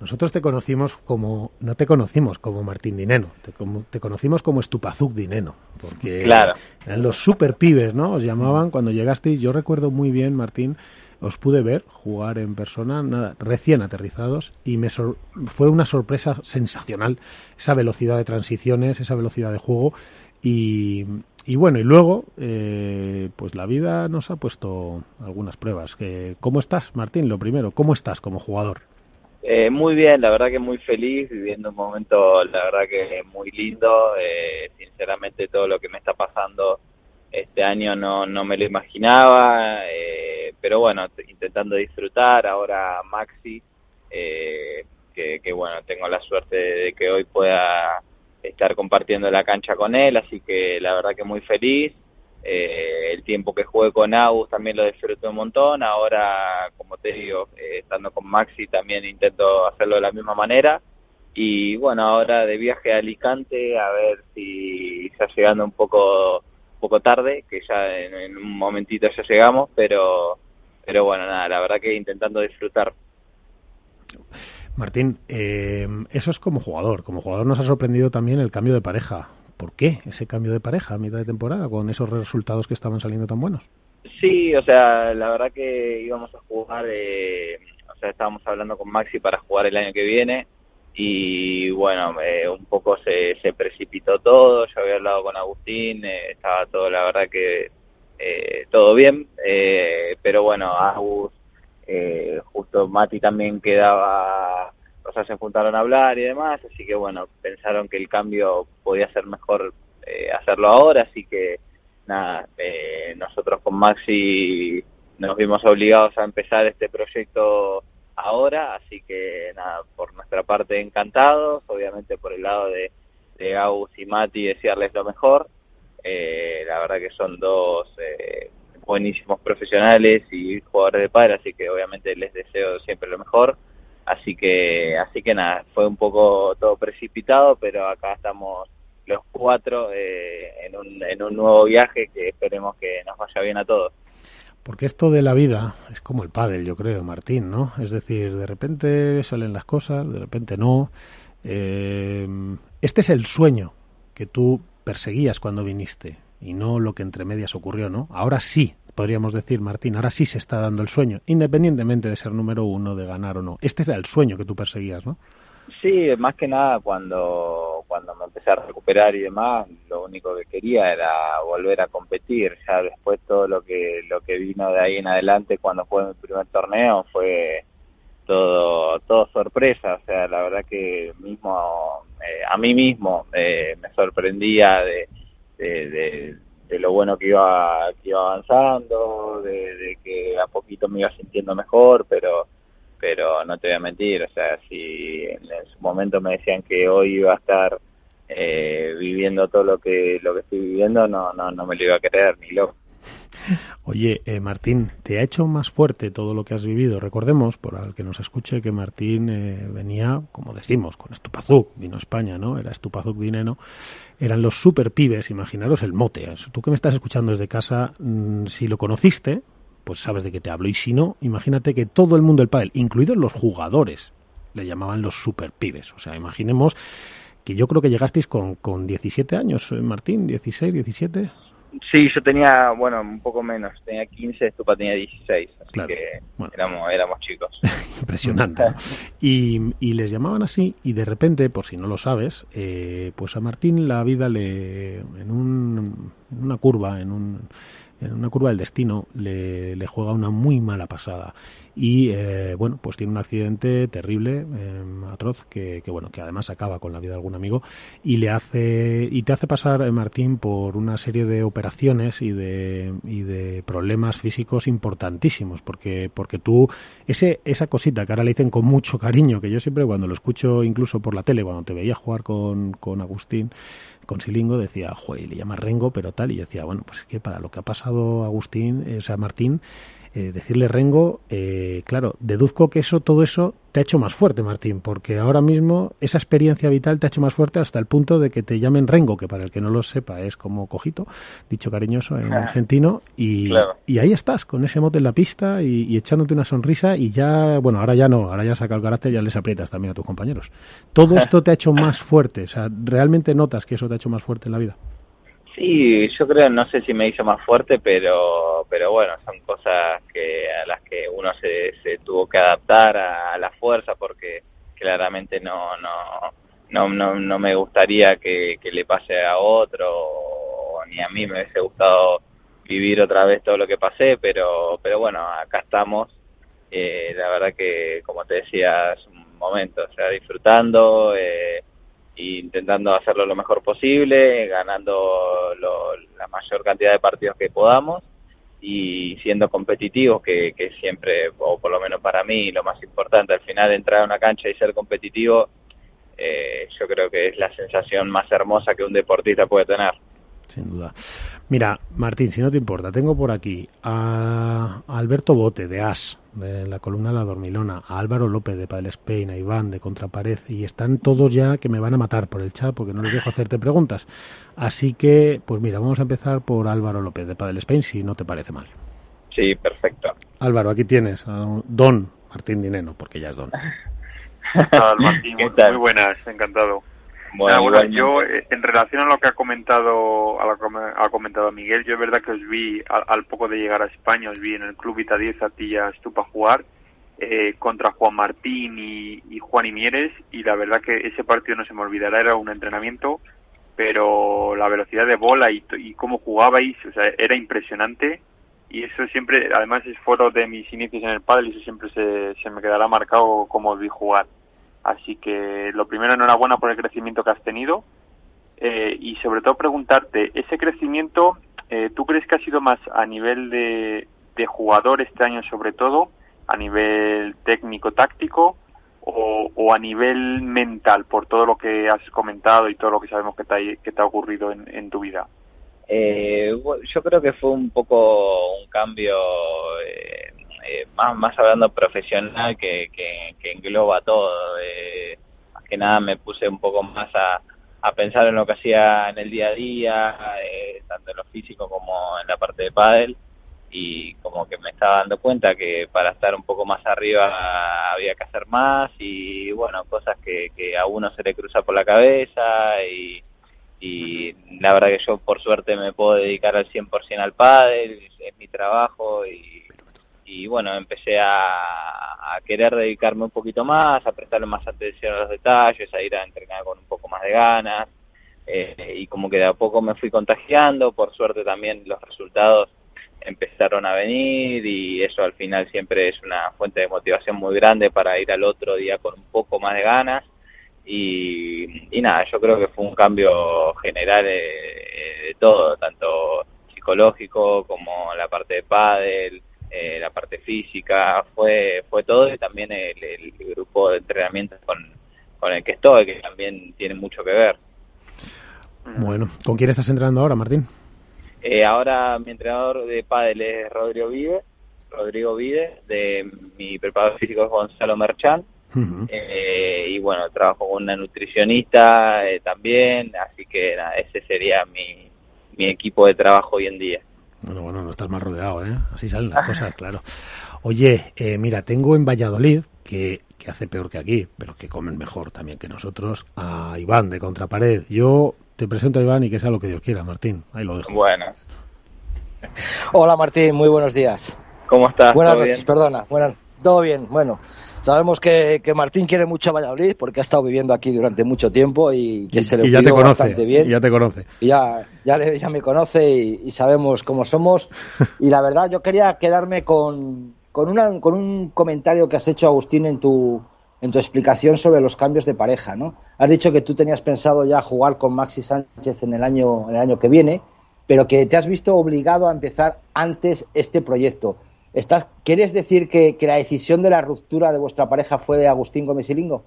Nosotros te conocimos como, no te conocimos como Martín Dineno, te, te conocimos como Estupazuk Dineno, porque claro. eran los super pibes, ¿no? Os llamaban cuando llegasteis. Yo recuerdo muy bien, Martín, os pude ver jugar en persona, nada, recién aterrizados, y me fue una sorpresa sensacional esa velocidad de transiciones, esa velocidad de juego. Y, y bueno, y luego, eh, pues la vida nos ha puesto algunas pruebas. Que, ¿Cómo estás, Martín? Lo primero, ¿cómo estás como jugador? Eh, muy bien, la verdad que muy feliz, viviendo un momento, la verdad que muy lindo. Eh, sinceramente, todo lo que me está pasando este año no, no me lo imaginaba, eh, pero bueno, intentando disfrutar. Ahora Maxi, eh, que, bueno, tengo la suerte de que hoy pueda estar compartiendo la cancha con él, así que la verdad que muy feliz. Eh, el tiempo que jugué con Agus también lo disfruto un montón. Ahora, como te digo, estando con Maxi también intento hacerlo de la misma manera. Y bueno, ahora de viaje a Alicante, a ver si está llegando un poco poco tarde, que ya en, un momentito ya llegamos, pero, pero bueno, nada, la verdad que intentando disfrutar. Martín, eh, eso es como jugador. Como jugador nos ha sorprendido también el cambio de pareja. ¿Por qué ese cambio de pareja a mitad de temporada con esos resultados que estaban saliendo tan buenos? Sí, o sea, la verdad que íbamos a jugar, eh, o sea, estábamos hablando con Maxi para jugar el año que viene y bueno, eh, un poco se, se precipitó todo, yo había hablado con Agustín, eh, estaba todo, la verdad que eh, todo bien, pero bueno, Agus, justo Mati también quedaba, o sea, se juntaron a hablar y demás, así que bueno, pensaron que el cambio podía ser mejor hacerlo ahora, así que nada, nosotros con Maxi nos vimos obligados a empezar este proyecto ahora, así que nada, por nuestra parte encantados, obviamente por el lado de, de y Mati desearles lo mejor, eh, la verdad que son dos eh, buenísimos profesionales y jugadores de padre, así que obviamente les deseo siempre lo mejor, así que, así que nada, fue un poco todo precipitado, pero acá estamos los cuatro eh, en, un, en un nuevo viaje que esperemos que nos vaya bien a todos. Porque esto de la vida es como el pádel, yo creo, Martín, ¿no? Es decir, de repente salen las cosas, de repente no. Este es el sueño que tú perseguías cuando viniste y no lo que entre medias ocurrió, ¿no? Ahora sí, podríamos decir, Martín, ahora sí se está dando el sueño, independientemente de ser número uno, de ganar o no. Este es el sueño que tú perseguías, ¿no? Sí, más que nada cuando, cuando me empecé a recuperar y demás, lo único que quería era volver a competir. Ya después todo lo que lo que vino de ahí en adelante cuando fue mi primer torneo fue todo todo sorpresa. O sea, la verdad que mismo a mí mismo eh, me sorprendía de, de, lo bueno que iba que iba avanzando, de, de que a poquito me iba sintiendo mejor, pero pero no te voy a mentir, o sea, si en, su momento me decían que hoy iba a estar eh, viviendo todo lo que lo que estoy viviendo, no no no me lo iba a creer ni loco. Oye, eh, Martín, ¿te ha hecho más fuerte todo lo que has vivido? Recordemos, por al que nos escuche, que Martín eh, venía, como decimos, con Estupazuk, vino a España, ¿no? Era Estupazuk Dineno. Eran los super pibes, imaginaros el mote. Tú que me estás escuchando desde casa, mm, si lo conociste, pues sabes de qué te hablo. Y si no, imagínate que todo el mundo del pádel, incluidos los jugadores, le llamaban los super pibes. O sea, imaginemos que yo creo que llegasteis con, con 17 años, eh, Martín, 16, 17. Sí, yo tenía, bueno, un poco menos, tenía 15, Estupa tenía 16, así que éramos, éramos chicos. *laughs* Impresionante. y, y, les llamaban así y de repente, por si no lo sabes, eh, pues a Martín la vida le, en, un, en una curva, en un una curva del destino le, le juega una muy mala pasada. Y eh, bueno pues tiene un accidente terrible em, atroz que, que, bueno que además acaba con la vida de algún amigo y le hace y te hace pasar eh, Martín por una serie de operaciones y de y de problemas físicos importantísimos porque porque tú ese esa cosita que ahora le dicen con mucho cariño que yo siempre cuando lo escucho incluso por la tele cuando te veía jugar con, con Agustín con Silingo decía, joder, le llama Rengo, pero tal, y yo decía, bueno, pues es que para lo que ha pasado Agustín, eh, o sea, Martín, eh, decirle Rengo, eh, claro, deduzco que eso, todo eso te ha hecho más fuerte, Martín, porque ahora mismo esa experiencia vital te ha hecho más fuerte hasta el punto de que te llamen Rengo, que para el que no lo sepa es como cojito, dicho cariñoso en *laughs* argentino, y, y ahí estás, con ese mote en la pista y, echándote una sonrisa y ya, bueno, ahora ya no, ahora ya saca el carácter y ya les aprietas también a tus compañeros. Todo *laughs* esto te ha hecho más fuerte, o sea, realmente notas que eso te ha hecho más fuerte en la vida. Sí, yo creo, no sé si me hizo más fuerte, pero, pero bueno, son cosas que a las que uno se, se tuvo que adaptar a, la fuerza, porque claramente no, no, no, no, no me gustaría que, le pase a otro, ni a mí me hubiese gustado vivir otra vez todo lo que pasé, pero, pero bueno, acá estamos. Eh, la verdad que, como te decía, es un momento, o sea, disfrutando. Eh, intentando hacerlo lo mejor posible, ganando la mayor cantidad de partidos que podamos y siendo competitivos, que, que siempre, o por lo menos para mí, lo más importante, al final entrar a una cancha y ser competitivo, eh, yo creo que es la sensación más hermosa que un deportista puede tener. Sin duda. Mira, Martín, si no te importa, tengo por aquí a Alberto Bote de AS, de la columna La Dormilona, a Álvaro López de Padel Spain, a Iván de Contrapared, y están todos ya que me van a matar por el chat porque no les dejo hacerte preguntas. Así que, pues mira, vamos a empezar por Álvaro López de Padel Spain, si no te parece mal. Sí, perfecto. Álvaro, aquí tienes a Don Martín Dineno, porque ya es Don. Martín, muy buenas, encantado. Bueno, yo eh, en relación a lo que ha comentado a lo que ha comentado Miguel, yo es verdad que os vi al, poco de llegar a España, os vi en el club Ita 10 a ti ya Estupa jugar eh, contra Juan Martín y, Juan Imieres y la verdad que ese partido no se me olvidará, era un entrenamiento, pero la velocidad de bola y, y cómo jugabais, o sea, era impresionante y eso siempre, además es foro de mis inicios en el pádel y eso siempre se, se me quedará marcado como os vi jugar. Así que lo primero, enhorabuena por el crecimiento que has tenido eh, y sobre todo preguntarte, ese crecimiento, eh, ¿tú crees que ha sido más a nivel de, jugador este año sobre todo, a nivel técnico-táctico o, a nivel mental por todo lo que has comentado y todo lo que sabemos que te ha, que te ha ocurrido en, tu vida? Eh, yo creo que fue un poco un cambio eh, más, más hablando profesional que, que, engloba todo. Eh, más que nada me puse un poco más a, a pensar en lo que hacía en el día a día, eh, tanto en lo físico como en la parte de pádel y como que me estaba dando cuenta que para estar un poco más arriba había que hacer más y bueno, cosas que, que a uno se le cruza por la cabeza y, y la verdad que yo por suerte me puedo dedicar al 100% al pádel, es mi trabajo y y bueno, empecé a, querer dedicarme un poquito más, a prestarle más atención a los detalles, a ir a entrenar con un poco más de ganas eh, y como que de a poco me fui contagiando, por suerte también los resultados empezaron a venir y eso al final siempre es una fuente de motivación muy grande para ir al otro día con un poco más de ganas. Y, y nada, yo creo que fue un cambio general de, de todo, tanto psicológico como la parte de pádel, eh, la parte física, fue fue todo y también el, grupo de entrenamiento con, con el que estoy, que también tiene mucho que ver. Bueno, ¿con quién estás entrenando ahora, Martín? Eh, ahora mi entrenador de pádel es Rodrigo Vive, Rodrigo Vive, de mi preparador físico es Gonzalo Merchán, eh, y bueno, trabajo con una nutricionista también, así que ese sería mi, mi equipo de trabajo hoy en día. Bueno, bueno, no estás más rodeado, ¿eh? Así salen las *laughs* cosas, claro. Oye, eh, mira, tengo en Valladolid, que, que hace peor que aquí, pero que comen mejor también que nosotros, a Iván de Contrapared. Yo te presento a Iván y que sea lo que Dios quiera, Martín. Ahí lo dejo. Bueno. Hola Martín, muy buenos días. ¿Cómo estás? Buenas noches, perdona. Buenas, todo bien, bueno. Sabemos que, que, Martín quiere mucho a Valladolid porque ha estado viviendo aquí durante mucho tiempo y que se le ya te conoce, bastante bien. Y ya te conoce. Y ya, ya, le, ya me conoce y, y, sabemos cómo somos. *laughs* y la verdad, yo quería quedarme con, con, una, con un comentario que has hecho, Agustín, en tu, en tu explicación sobre los cambios de pareja. ¿no? Has dicho que tú tenías pensado ya jugar con Maxi Sánchez en el año, en el año que viene, pero que te has visto obligado a empezar antes este proyecto. ¿Estás, ¿Quieres decir que, la decisión de la ruptura de vuestra pareja fue de Agustín Gómez y Lingo?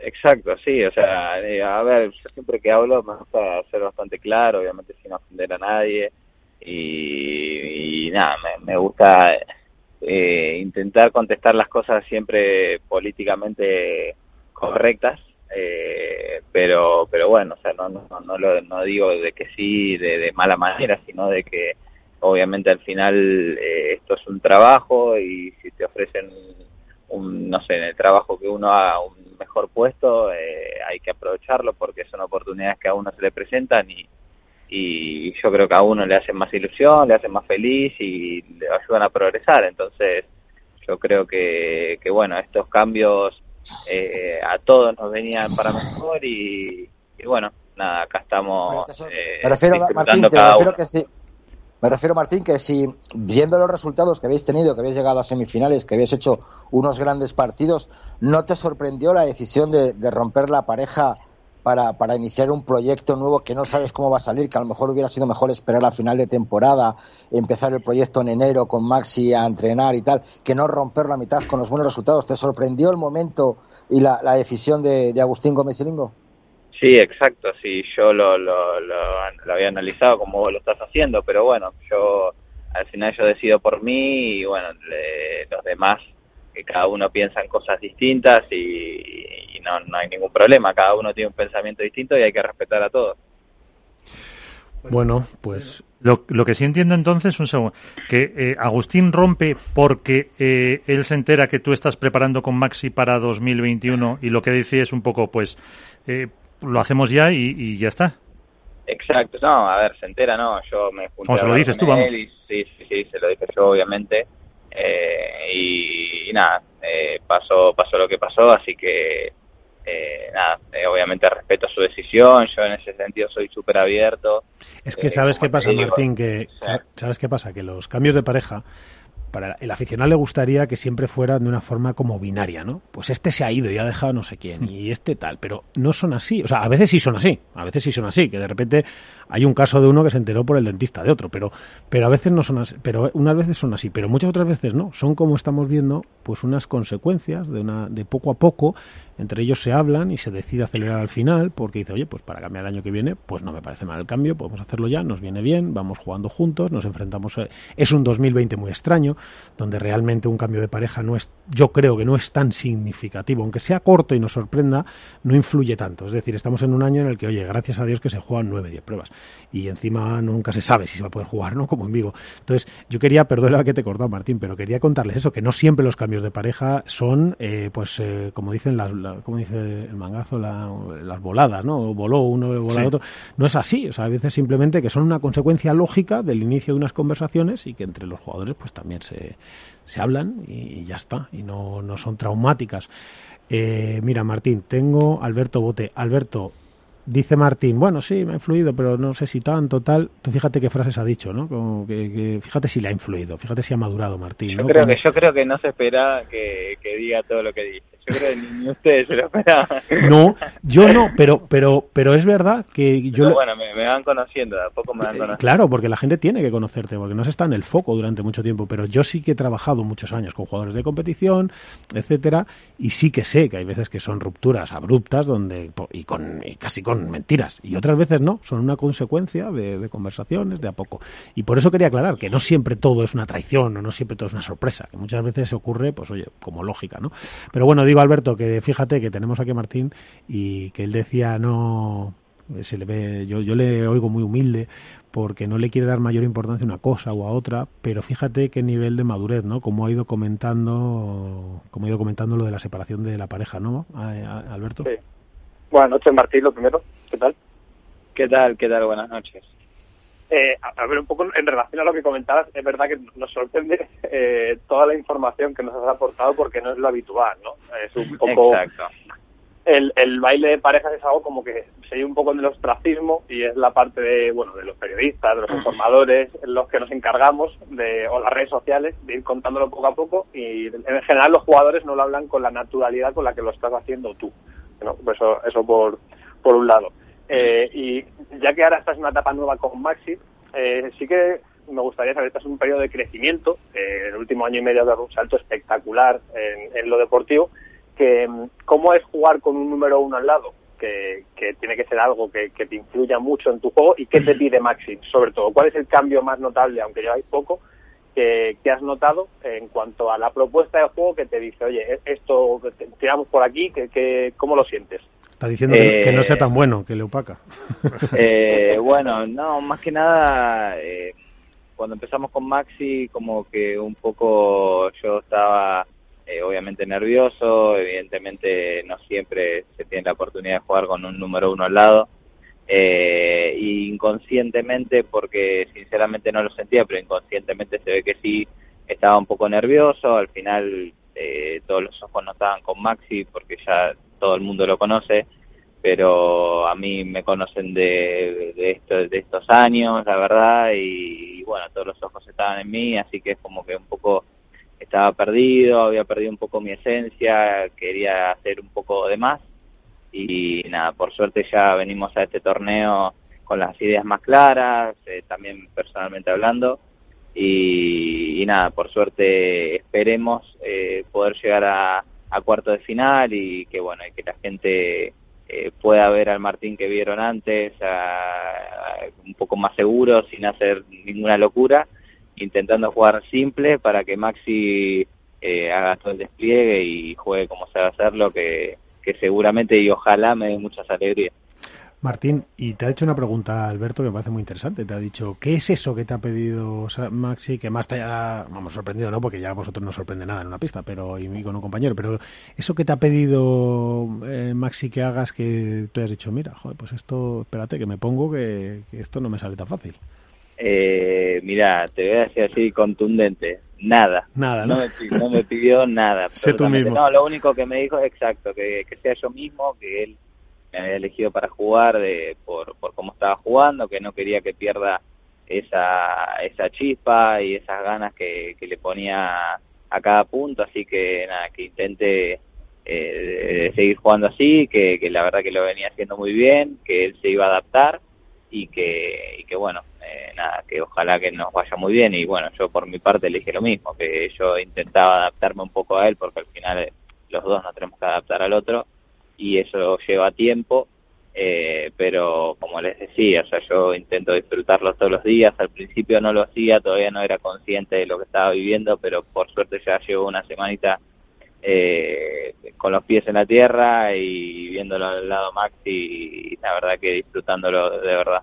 Exacto, sí, o sea, eh, a ver, siempre que hablo me gusta ser bastante claro, obviamente sin ofender a nadie, y, nada, me, gusta eh, intentar contestar las cosas siempre políticamente correctas, eh, pero pero bueno, o sea, no, no, no, lo, no digo de que sí de mala manera, sino de que obviamente al final eh, esto es un trabajo y si te ofrecen un, no sé, en el trabajo que uno haga un mejor puesto, eh, hay que aprovecharlo porque son oportunidades que a uno se le presentan y, y yo creo que a uno le hacen más ilusión, le hacen más feliz y le ayudan a progresar. Entonces, yo creo que, que bueno, estos cambios eh, a todos nos venían para mejor y, y bueno, nada, acá estamos eh, me refiero, Martín, te cada refiero uno. que sí. Me refiero, Martín, que si viendo los resultados que habéis tenido, que habéis llegado a semifinales, que habéis hecho unos grandes partidos, ¿no te sorprendió la decisión de, romper la pareja para, iniciar un proyecto nuevo que no sabes cómo va a salir, que a lo mejor hubiera sido mejor esperar a final de temporada, empezar el proyecto en enero con Maxi a entrenar y tal, que no romper la mitad con los buenos resultados? ¿Te sorprendió el momento y la, la decisión de, de Agustín Gómez Lingo? Sí, exacto, sí, yo lo, lo, lo, lo, había analizado como lo estás haciendo, pero bueno, yo al final yo decido por mí y bueno, le, los demás, que cada uno piensa en cosas distintas y, y no, no hay ningún problema, cada uno tiene un pensamiento distinto y hay que respetar a todos. Bueno, pues lo, lo, que sí entiendo entonces, un segundo, que eh, Agustín rompe porque eh, él se entera que tú estás preparando con Maxi para 2021 y lo que dice es un poco, pues, eh, lo hacemos ya y, y, ya está. Exacto, no, a ver, se entera, no, yo me junté ¿Cómo se lo dices tú, vamos? Y, sí, sí, sí, se lo dije yo, obviamente, eh, y, y, nada, eh, pasó, pasó lo que pasó, así que, eh, nada, obviamente respeto su decisión, yo en ese sentido soy súper abierto. Es que sabes qué pasa, digo, Martín, que, sí. ¿sabes qué pasa? Que los cambios de pareja, para el aficionado le gustaría que siempre fueran de una forma como binaria, ¿no? Pues este se ha ido y ha dejado no sé quién, y este tal, pero no son así. O sea, a veces sí son así, a veces sí son así, que de repente hay un caso de uno que se enteró por el dentista de otro, pero, pero a veces no son así, pero unas veces son así, pero muchas otras veces no. Son como estamos viendo, pues unas consecuencias de una, de poco a poco, entre ellos se hablan y se decide acelerar al final, porque dice, oye, pues para cambiar el año que viene, pues no me parece mal el cambio, podemos hacerlo ya, nos viene bien, vamos jugando juntos, nos enfrentamos. Es un 2020 muy extraño, donde realmente un cambio de pareja no es, yo creo que no es tan significativo, aunque sea corto y nos sorprenda, no influye tanto. Es decir, estamos en un año en el que, oye, gracias a Dios que se juegan 9, 10 pruebas y encima nunca se sabe si se va a poder jugar, ¿no? Como en Vigo. Entonces, yo quería, perdona que te he cortado, Martín, pero quería contarles eso, que no siempre los cambios de pareja son, eh, pues, eh, como dicen, la, la, como dice el mangazo, la, las voladas, ¿no? Voló uno, voló sí. otro. No es así, o sea, a veces simplemente que son una consecuencia lógica del inicio de unas conversaciones y que entre los jugadores, pues también se, se hablan y, y ya está, y no, no son traumáticas. Eh, mira, Martín, tengo Alberto Bote. Alberto, dice Martín, bueno, sí, me ha influido, pero no sé si tanto, tal. Tú fíjate qué frases ha dicho, ¿no? Como que, que fíjate si le ha influido, fíjate si ha madurado Martín. Yo, ¿no? creo, Como... que, yo creo que no se espera que, que diga todo lo que dice. Yo creo que ni ustedes se lo esperaban. No, yo no, *laughs* pero, pero, pero es verdad que yo. Pero bueno, me, me, van conociendo, de a poco me van conociendo. Claro, porque la gente tiene que conocerte, porque no se está en el foco durante mucho tiempo, pero yo sí que he trabajado muchos años con jugadores de competición, etcétera, y sí que sé que hay veces que son rupturas abruptas donde y con y casi con mentiras y otras veces no, son una consecuencia de, de, conversaciones de a poco. Y por eso quería aclarar que no siempre todo es una traición o no siempre todo es una sorpresa, que muchas veces ocurre, pues oye, como lógica, ¿no? Pero bueno, digo Alberto que fíjate que tenemos aquí a Martín y que él decía no Se le ve, yo, yo le oigo muy humilde porque no le quiere dar mayor importancia a una cosa o a otra, pero fíjate qué nivel de madurez, ¿no? Como ha ido comentando, como ha ido comentando lo de la separación de la pareja, ¿no? Alberto. Sí. Buenas noches, Martín, lo primero. ¿Qué tal? ¿Qué tal? ¿Qué tal? Buenas noches. Eh, a, ver, un poco en relación a lo que comentabas, es verdad que nos sorprende eh, toda la información que nos has aportado porque no es lo habitual, ¿no? Es un poco... Exacto. El, el baile de parejas es algo como que se un poco en el ostracismo y es la parte de, bueno, de los periodistas, de los informadores, los que nos encargamos de, o las redes sociales, de ir contándolo poco a poco y en general los jugadores no lo hablan con la naturalidad con la que lo estás haciendo tú. ¿no? Pues eso, eso por, por un lado. Eh, y ya que ahora estás en una etapa nueva con Maxi, eh, sí que me gustaría saber, este es un periodo de crecimiento, eh, el último año y medio ha dado un salto espectacular en, lo deportivo, que cómo es jugar con un número uno al lado, que, tiene que ser algo que, te influya mucho en tu juego, y qué te *clears throat* pide Maxi, sobre todo, cuál es el cambio más notable, aunque lleváis poco, que, has notado en cuanto a la propuesta de juego que te dice, oye, esto tiramos por aquí, que, ¿cómo lo sientes? Está diciendo que, no sea tan bueno, que le opaca. *laughs* Eh, bueno, no, más que nada, eh, cuando empezamos con Maxi, como que un poco yo estaba eh, obviamente nervioso, evidentemente no siempre se tiene la oportunidad de jugar con un número uno al lado. Eh, inconscientemente, porque sinceramente no lo sentía, pero inconscientemente se ve que sí estaba un poco nervioso. Al final, eh, todos los ojos no estaban con Maxi porque ya todo el mundo lo conoce, pero a mí me conocen de, de, de estos años, la verdad, y, bueno, todos los ojos estaban en mí, así que es como que un poco estaba perdido, había perdido un poco mi esencia, quería hacer un poco de más y nada, por suerte ya venimos a este torneo con las ideas más claras, eh, también personalmente hablando, y, nada, por suerte esperemos eh, poder llegar a, a cuarto de final y que bueno, y que la gente eh, pueda ver al Martín que vieron antes un poco más seguro, sin hacer ninguna locura, intentando jugar simple para que Maxi eh, haga todo el despliegue y juegue como sabe hacerlo, que, que seguramente y ojalá me dé muchas alegrías. Martín, y te ha hecho una pregunta Alberto que me parece muy interesante. Te ha dicho, ¿qué es eso que te ha pedido Maxi que más te haya, vamos, sorprendido, no? Porque ya a vosotros no sorprende nada en una pista, pero y con un compañero, pero eso que te ha pedido eh, Maxi que hagas que tú has dicho, mira, joder, pues esto, espérate, que me pongo que, esto no me sale tan fácil. Eh, mira, te voy a decir así contundente, nada. Nada, ¿no? No me, pidió nada. *laughs* sé tú mismo. No, lo único que me dijo, exacto, que, que sea yo mismo, que él me había elegido para jugar de, por, por cómo estaba jugando, que no quería que pierda esa, esa chispa y esas ganas que, que le ponía a cada punto, así que nada, que intente eh, seguir jugando así, que, que, la verdad que lo venía haciendo muy bien, que él se iba a adaptar y que, y que bueno, eh, nada, que ojalá que nos vaya muy bien. Y bueno, yo por mi parte le lo mismo, que yo intentaba adaptarme un poco a él porque al final los dos nos tenemos que adaptar al otro y eso lleva tiempo, eh, pero como les decía, o sea, yo intento disfrutarlo todos los días, al principio no lo hacía, todavía no era consciente de lo que estaba viviendo, pero por suerte ya llevo una semanita eh, con los pies en la tierra y viéndolo al lado Maxi y la verdad que disfrutándolo de verdad.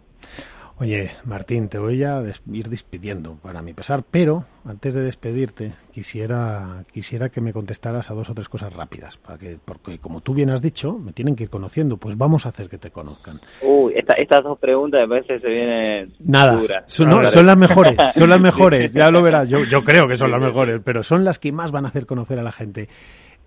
Oye, Martín, te voy a ir despidiendo para mi pesar, pero antes de despedirte quisiera quisiera que me contestaras a dos o tres cosas rápidas, para que porque como tú bien has dicho, me tienen que ir conociendo, pues vamos a hacer que te conozcan. Uy, estas dos preguntas me parece se vienen nada, Son, son las mejores, *laughs* son las mejores, ya lo verás. Yo yo creo que son las mejores, pero son las que más van a hacer conocer a la gente.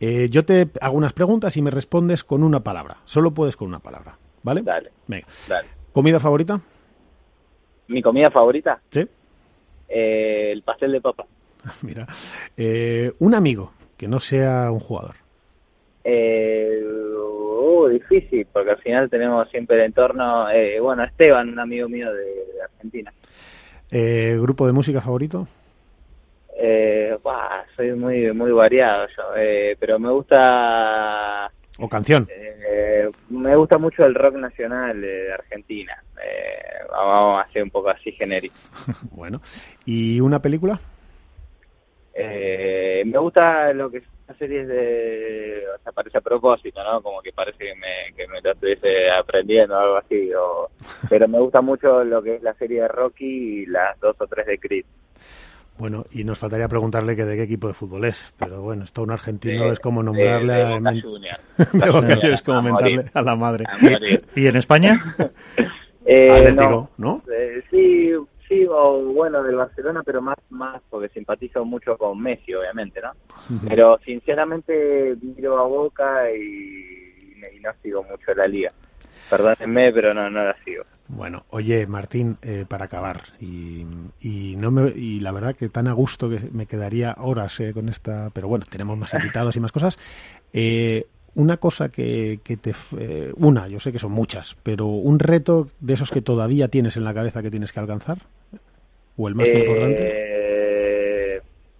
Eh, yo te hago unas preguntas y me respondes con una palabra. Solo puedes con una palabra, ¿vale? Dale. Venga. Dale. ¿Comida favorita? Mi comida favorita. Sí. Eh, el pastel de papa. *laughs* Mira, eh, un amigo que no sea un jugador. Eh, uh, difícil, porque al final tenemos siempre el entorno. Eh, bueno, Esteban, un amigo mío de, Argentina. Eh, ¿Grupo de música favorito? Eh, soy muy muy variado yo, eh, pero me gusta ¿O canción? Eh, me gusta mucho el rock nacional de Argentina. Eh, vamos a hacer un poco así genérico. *laughs* bueno. ¿Y una película? Eh, me gusta lo que series de, o sea, parece a propósito, ¿no? Como que parece que me, que me lo estuviese aprendiendo o algo así, o, pero me gusta mucho lo que es la serie de Rocky y las dos o tres de Creed. Bueno, y nos faltaría preguntarle que de qué equipo de fútbol es, pero bueno, esto un argentino De- es como nombrarle de- de a... Boca Juniors. *laughs* de Boca Juniors, es como A mentarle morir. a la madre. A. ¿Y en España? *laughs* Eh, Atlético, ¿no? Eh, sí, sí, o bueno, del Barcelona, pero más, más porque simpatizo mucho con Messi, obviamente, ¿no? Pero sinceramente miro a Boca y, y no sigo mucho la liga. Perdónenme, pero no, no la sigo. Bueno, oye, Martín, eh, para acabar, y, y no me, y la verdad que tan a gusto que me quedaría horas eh, con esta, pero bueno, tenemos más invitados y más cosas. Eh, una cosa que, que te... eh, una, yo sé que son muchas, pero un reto de esos que todavía tienes en la cabeza que tienes que alcanzar, o el más Eh, importante.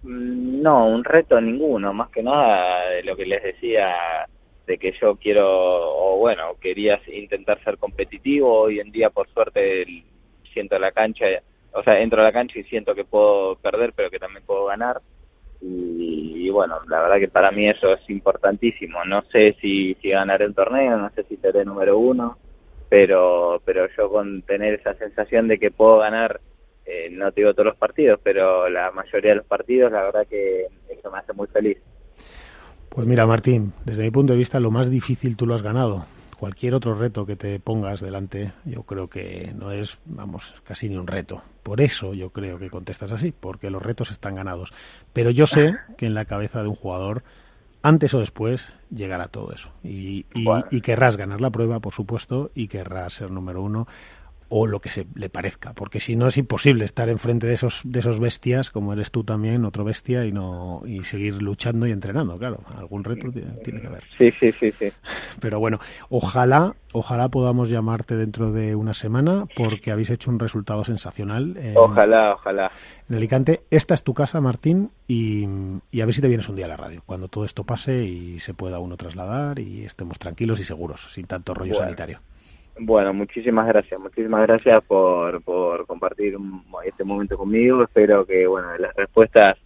mm, No, un reto ninguno, más que nada de lo que les decía de que yo quiero, o bueno, quería intentar ser competitivo. Hoy en día, por suerte, el- siento la cancha, o sea, entro a la cancha y siento que puedo perder, pero que también puedo ganar. Y, bueno, la verdad que para mí eso es importantísimo. No sé si, si ganaré un torneo, no sé si seré número uno, pero, pero yo con tener esa sensación de que puedo ganar eh, no te digo todos los partidos, pero la mayoría de los partidos, la verdad que eso me hace muy feliz. Pues mira, Martín, desde mi punto de vista, lo más difícil tú lo has ganado. Cualquier otro reto que te pongas delante, yo creo que no es, vamos, casi ni un reto. Por eso yo creo que contestas así, porque los retos están ganados. Pero yo sé que en la cabeza de un jugador, antes o después, llegará todo eso. Y, y, Bueno. y querrás ganar la prueba, por supuesto, y querrás ser número uno o lo que se le parezca, porque si no es imposible estar enfrente de esos de esos bestias, como eres tú también, otro bestia, y no y seguir luchando y entrenando, claro, algún reto tiene, que haber. Sí, sí, sí, sí. *laughs* Pero bueno, ojalá, ojalá podamos llamarte dentro de una semana, porque habéis hecho un resultado sensacional en, Ojalá, ojalá. en Alicante. Esta es tu casa, Martín, y, y a ver si te vienes un día a la radio, cuando todo esto pase y se pueda uno trasladar y estemos tranquilos y seguros, sin tanto rollo Bueno. sanitario. Bueno, muchísimas gracias, muchísimas gracias por, por compartir este momento conmigo. Espero que, bueno, las respuestas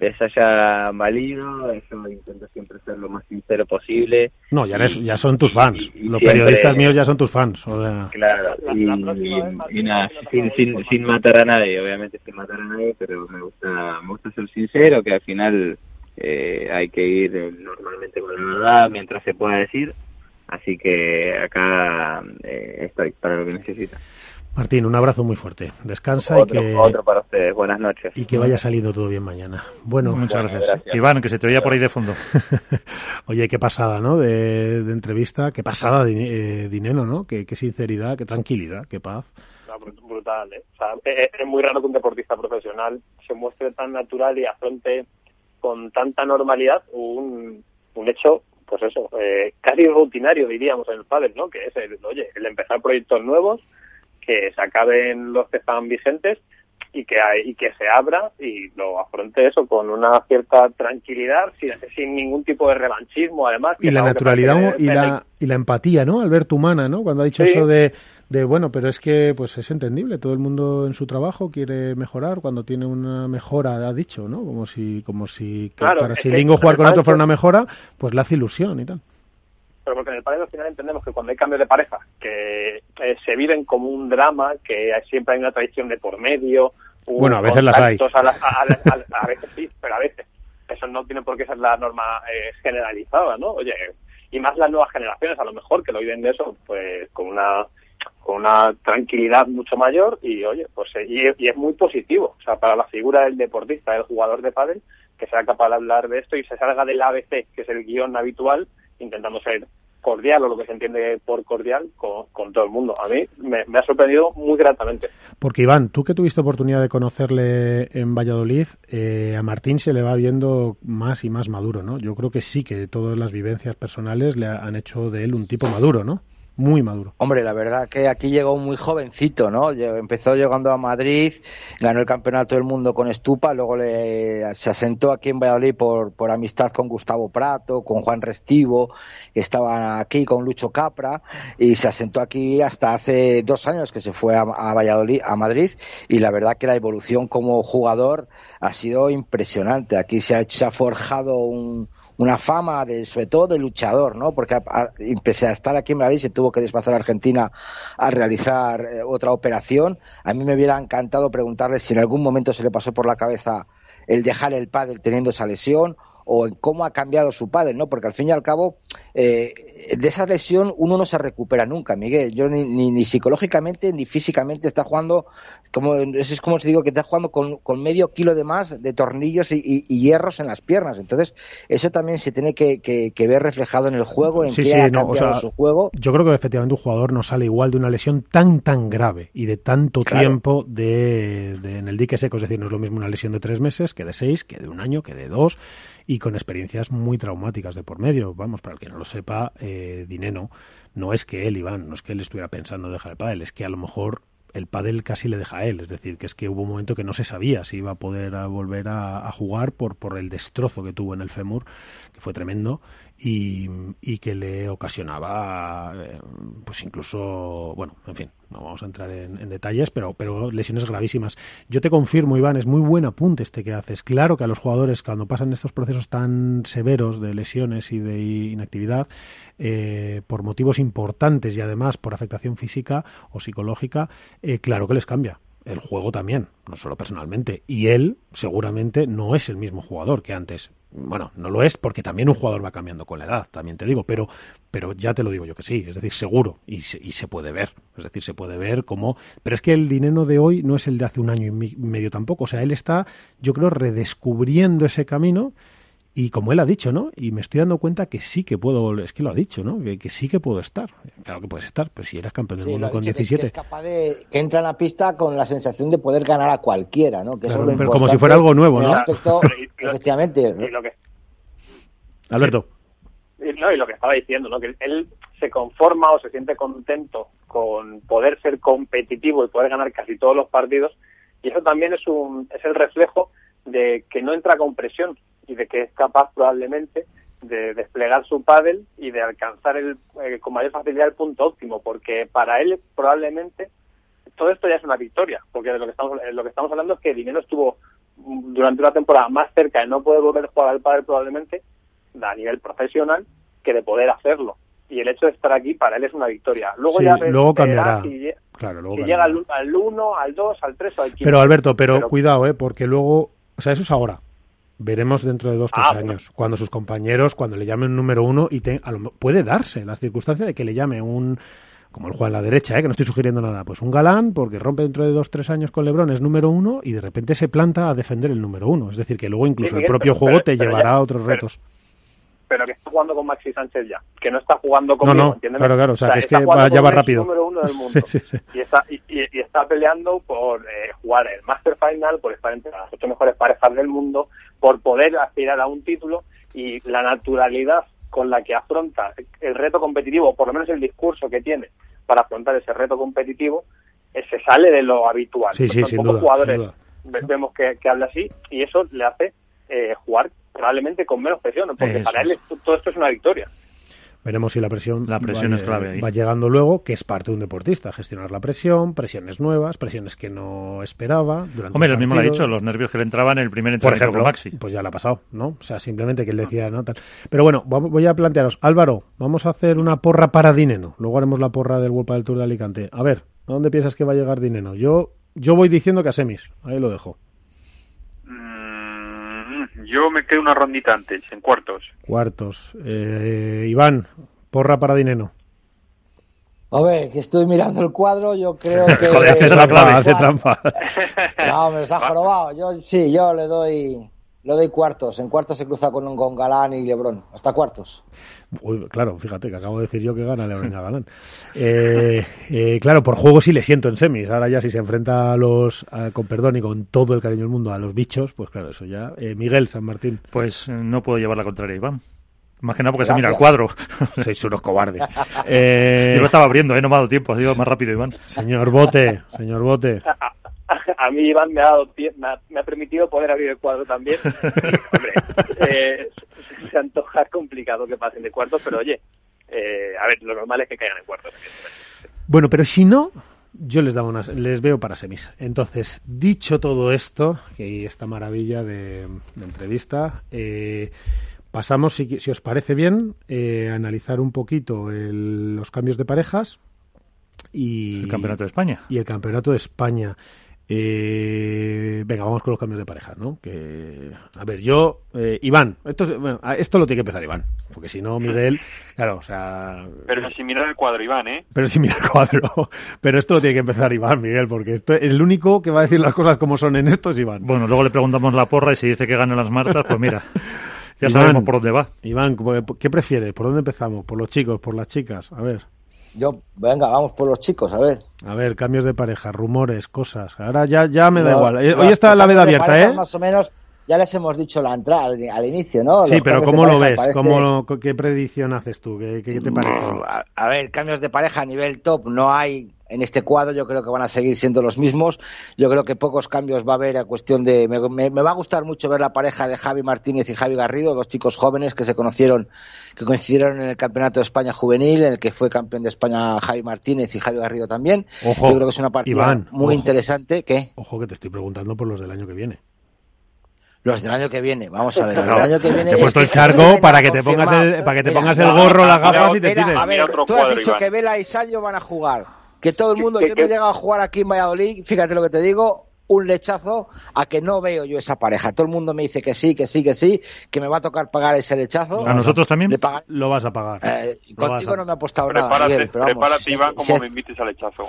les haya valido. Yo intento siempre ser lo más sincero posible. No, ya, eres- Y- ya son tus fans. y- y Los siempre- periodistas míos ya son tus fans. O sea, Claro, La- y, nada, sin, sin, sin matar a nadie, obviamente sin matar a nadie, pero me gusta, me gusta ser sincero, que al final eh, hay que ir eh, normalmente con la verdad mientras se pueda decir. Así que acá eh, estoy para lo que necesita. Martín, un abrazo muy fuerte. Descansa Otro, y que, otro para ustedes. Buenas noches. y que vaya saliendo todo bien mañana. Bueno, Muchas Bueno, gracias. gracias. Iván, que se te oía por ahí de fondo. *laughs* oye, qué pasada, ¿no? De, de entrevista, qué pasada de eh, dinero, ¿no? Qué, qué sinceridad, qué tranquilidad, qué paz. Brutal, ¿eh? O sea, es, es muy raro que un deportista profesional se muestre tan natural y afronte con tanta normalidad un, un hecho, pues eso, eh, casi rutinario diríamos en el pádel, ¿no? Que es el, oye, el empezar proyectos nuevos, que se acaben los que están vigentes y que hay, y que se abra y lo afronte eso con una cierta tranquilidad, sin, sin ningún tipo de revanchismo, además. Y la naturalidad y la, y la empatía, ¿no? Alberto Humana, ¿no? Cuando ha dicho Sí. eso de, de, bueno, pero es que pues es entendible, todo el mundo en su trabajo quiere mejorar cuando tiene una mejora, ha dicho, ¿no? Como si, como si Claro, para si Lingo jugar con otro fuera una mejora, pues le hace ilusión y tal. pero porque en el pádel al final entendemos que cuando hay cambios de pareja, que eh, se viven como un drama, que siempre hay una traición de por medio. Bueno, a veces las hay. A, la- a- a- a- a veces sí, pero a veces. Eso no tiene por qué ser la norma eh, generalizada, ¿no? Oye, y más las nuevas generaciones, a lo mejor, que lo viven de eso, pues con una con una tranquilidad mucho mayor y oye pues eh, y, es muy positivo o sea para la figura del deportista del jugador de pádel que sea capaz de hablar de esto y se salga del ABC que es el guion habitual intentando ser cordial o lo que se entiende por cordial con, todo el mundo a mí me, ha sorprendido muy gratamente Porque Iván, tú que tuviste oportunidad de conocerle en Valladolid, eh, a Martín se le va viendo más y más maduro, ¿no? Yo creo que sí, que todas las vivencias personales le ha- han hecho de él un tipo maduro, ¿no? Muy maduro. Hombre, la verdad que aquí llegó muy jovencito, ¿no? Empezó llegando a Madrid, ganó el campeonato del mundo con Estupa, luego le, se asentó aquí en Valladolid por, por amistad con Gustavo Prato, con Juan Restivo, que estaban aquí con Lucho Capra, y se asentó aquí hasta hace dos años que se fue a, a Valladolid, a Madrid, y la verdad que la evolución como jugador ha sido impresionante. Aquí se ha, se ha forjado un, una fama de, sobre todo de luchador, ¿no? Porque a, a, a estar aquí en Madrid se tuvo que desplazar a Argentina a realizar eh, otra operación. A mí me hubiera encantado preguntarle si en algún momento se le pasó por la cabeza el dejar el pádel teniendo esa lesión o en cómo ha cambiado su padre, ¿no? Porque al fin y al cabo, eh, de esa lesión uno no se recupera nunca, Miguel. Yo ni, ni, ni psicológicamente ni físicamente está jugando, como es como se digo, que está jugando con, con medio kilo de más de tornillos y, y, y, hierros en las piernas. Entonces, eso también se tiene que, que, que ver reflejado en el juego, en sí, qué sí, ha no, cambiado o sea, su juego. Yo creo que efectivamente un jugador no sale igual de una lesión tan, tan grave y de tanto Claro. tiempo de, de- en el dique seco. Es decir, no es lo mismo una lesión de tres meses que de seis, que de un año, que de dos y con experiencias muy traumáticas de por medio. Vamos, para el que no lo sepa, eh, Dineno no es que él, Iván, no es que él estuviera pensando en dejar el pádel, es que a lo mejor el pádel casi le deja a él, es decir, que es que hubo un momento que no se sabía si iba a poder volver a, a jugar por, por el destrozo que tuvo en el fémur, que fue tremendo, y, que le ocasionaba, eh, pues incluso, bueno, en fin, no vamos a entrar en, en detalles, pero, pero lesiones gravísimas. Yo te confirmo, Iván, es muy buen apunte este que haces. Claro que a los jugadores, cuando pasan estos procesos tan severos de lesiones y de inactividad, eh, por motivos importantes y además por afectación física o psicológica, eh, claro que les cambia. El juego también, no solo personalmente. Y él seguramente no es el mismo jugador que antes. Bueno, no lo es porque también un jugador va cambiando con la edad, también te digo, pero, pero ya te lo digo yo que sí, es decir, seguro, y se, y se puede ver, es decir, se puede ver cómo... Pero es que el dinero de hoy no es el de hace un año y medio tampoco, o sea, él está, yo creo, redescubriendo ese camino y como él ha dicho, ¿no? Y me estoy dando cuenta que sí que puedo, es que lo ha dicho, ¿no? Que, que sí que puedo estar. Claro que puedes estar, pero si eres campeón del Sí, mundo con dicho que- 17. Que, es capaz de que entra en la pista con la sensación de poder ganar a cualquiera, ¿no? Que eso es lo pero como si fuera algo nuevo, ¿no? aspecto, *laughs* Y lo- efectivamente. y lo que Alberto. Y, No, y lo que estaba diciendo, ¿no? Que él se conforma o se siente contento con poder ser competitivo y poder ganar casi todos los partidos. Y eso también es un es el reflejo de que no entra con presión y de que es capaz probablemente de desplegar su pádel y de alcanzar el, eh, con mayor facilidad el punto óptimo, porque para él probablemente todo esto ya es una victoria, porque de lo que estamos eh, lo que estamos hablando es que Dinero estuvo mm, durante una temporada más cerca de no poder volver a jugar al pádel probablemente a nivel profesional que de poder hacerlo. Y el hecho de estar aquí para él es una victoria. Luego Sí, ya luego cambiará. si, lle- Claro, luego si cambiará. llega al, al 1, al 2, al 3 o al 15. Pero Alberto, pero, cuidado, ¿eh? Porque luego, o sea, eso es ahora. Veremos dentro de dos, tres Ah, bueno. años, cuando sus compañeros, cuando le llamen número uno, y te- a lo puede darse la circunstancia de que le llame un, como el juega en la derecha, ¿eh? que no estoy sugiriendo nada, pues un galán, porque rompe dentro de dos, tres años con Lebron, es número uno, y de repente se planta a defender el número uno. Es decir, que luego incluso Sí, el propio pero- juego pero- te pero llevará ya- a otros retos. pero que está jugando con Maxi Sánchez ya, que no está jugando No, conmigo, no, ¿entiendes? claro, claro, o sea, que es que va- ya con va el rápido. número uno del *laughs* mundo. Sí, sí. Y, está, y- y está peleando por eh, jugar el Master Final, por estar entre las ocho mejores parejas del mundo, por poder aspirar a un título y la naturalidad con la que afronta el reto competitivo, o por lo menos el discurso que tiene para afrontar ese reto competitivo, eh, se sale de lo habitual. Sí, sí, sin pocos duda, jugadores sin duda. ve- vemos que, que habla así y eso le hace eh, jugar probablemente con menos presión, porque Eso para él es. todo esto es una victoria. Veremos si la presión, La presión va, es clave ahí. va llegando luego, que es parte de un deportista, gestionar la presión, presiones nuevas, presiones que no esperaba. Durante Hombre, él mismo lo ha dicho, los nervios que le entraban en el primer por entrenamiento ejemplo, con Maxi. pues ya le ha pasado, ¿no? O sea, simplemente que él decía, ¿no? Tal. Pero bueno, voy a plantearos, Álvaro, vamos a hacer una porra para Dineno. Luego haremos la porra del World del Tour de Alicante. A ver, ¿a dónde piensas que va a llegar Dineno? Yo, yo voy diciendo que a semis, ahí lo dejo. Yo me quedo una rondita antes, en cuartos. Cuartos. Eh, Iván, porra para Dineno. A ver, que estoy mirando el cuadro, yo creo *laughs* que... Joder, hace trampa, hace trampa. *laughs* No, me los ha jorobado. Yo, sí, yo le doy, le doy cuartos. En cuartos se cruza con, con Galán y Lebrón. Hasta cuartos. Uy, claro, fíjate que acabo de decir yo que gana Lebrón Galán. Eh, eh, claro, por juego sí le siento en semis. Ahora ya si se enfrenta a los, a- con perdón y con todo el cariño del mundo, a los bichos, pues claro, eso ya. Eh, Miguel San Martín. Pues eh, no puedo llevar la contraria, Iván. Más que nada porque se mira el cuadro. *laughs* Sois unos cobardes. *laughs* Yo lo estaba abriendo, ¿eh? no me ha dado tiempo, ha sido más rápido, Iván. señor Bote, señor Bote. *laughs* *laughs* A mí Iván me ha, dado pie- me ha, me ha permitido poder abrir el cuadro también. *laughs* Hombre, eh, se antoja complicado que pasen de cuartos, pero oye, eh, a ver, lo normal es que caigan en cuartos. Bueno, pero si no, yo les daba unas, les veo para semis. Entonces, dicho todo esto, que esta maravilla de, de entrevista, eh, pasamos, si, si os parece bien, eh, a analizar un poquito el- los cambios de parejas y El Campeonato de España. y el campeonato de España. Eh, venga, vamos con los cambios de parejas, ¿no? Que, a ver, yo, eh, Iván, esto, es- bueno, esto lo tiene que empezar Iván, porque si no, Miguel, claro, o sea, Pero sin mirar el cuadro, Iván, ¿eh? pero si mira el cuadro, *laughs* pero esto lo tiene que empezar Iván, Miguel, porque esto, el único que va a decir las cosas como son en esto es Iván. Bueno, luego le preguntamos la porra y si dice que ganan las martas, pues mira, *laughs* ya Iván. sabemos por dónde va. Iván, ¿qué qué prefieres? ¿Por dónde empezamos? ¿Por los chicos? ¿Por las chicas? A ver. Yo, venga, vamos por los chicos, a ver. A ver, cambios de pareja, rumores, cosas. Ahora ya, ya me da No, igual. Eh, Hoy está la veda abierta, ¿eh? Más o menos, ya les hemos dicho la entrada al, al inicio, ¿no? Sí, pero ¿cómo lo ves? parece- ¿Cómo lo- ¿Qué predicción haces tú? ¿Qué, qué- qué te parece? A, a ver, cambios de pareja a nivel top no hay en este cuadro. Yo creo que van a seguir siendo los mismos. Yo creo que pocos cambios va a haber a cuestión de. Me, me- me va a gustar mucho ver la pareja de Javi Martínez y Javi Garrido, dos chicos jóvenes que se conocieron, que coincidieron en el Campeonato de España Juvenil, en el que fue campeón de España Javi Martínez y Javi Garrido también. Ojo, Yo creo que es una partida Iván, muy ojo. interesante. ¿Qué? Ojo que te estoy preguntando por los del año que viene. Los del año que viene. Vamos a ver. Claro, el año que viene te he es puesto el charco para que te pongas el- para que te Mira, pongas el gorro, las mira, gafas y te tires. A ver, tú has dicho Iván. que Vela y Sancho van a jugar. Que todo el mundo, Que- yo que- me he llegado a jugar aquí en Valladolid, fíjate lo que te digo, un lechazo a que no veo yo esa pareja. Todo el mundo me dice que sí, que sí, que sí, que me va a tocar pagar ese lechazo. ¿A nosotros también? Le Lo vas a pagar. eh, contigo a- no me ha apostado nada, Prepárate, Miguel, pero vamos, prepárate Iván, si- como me invites al hechazo.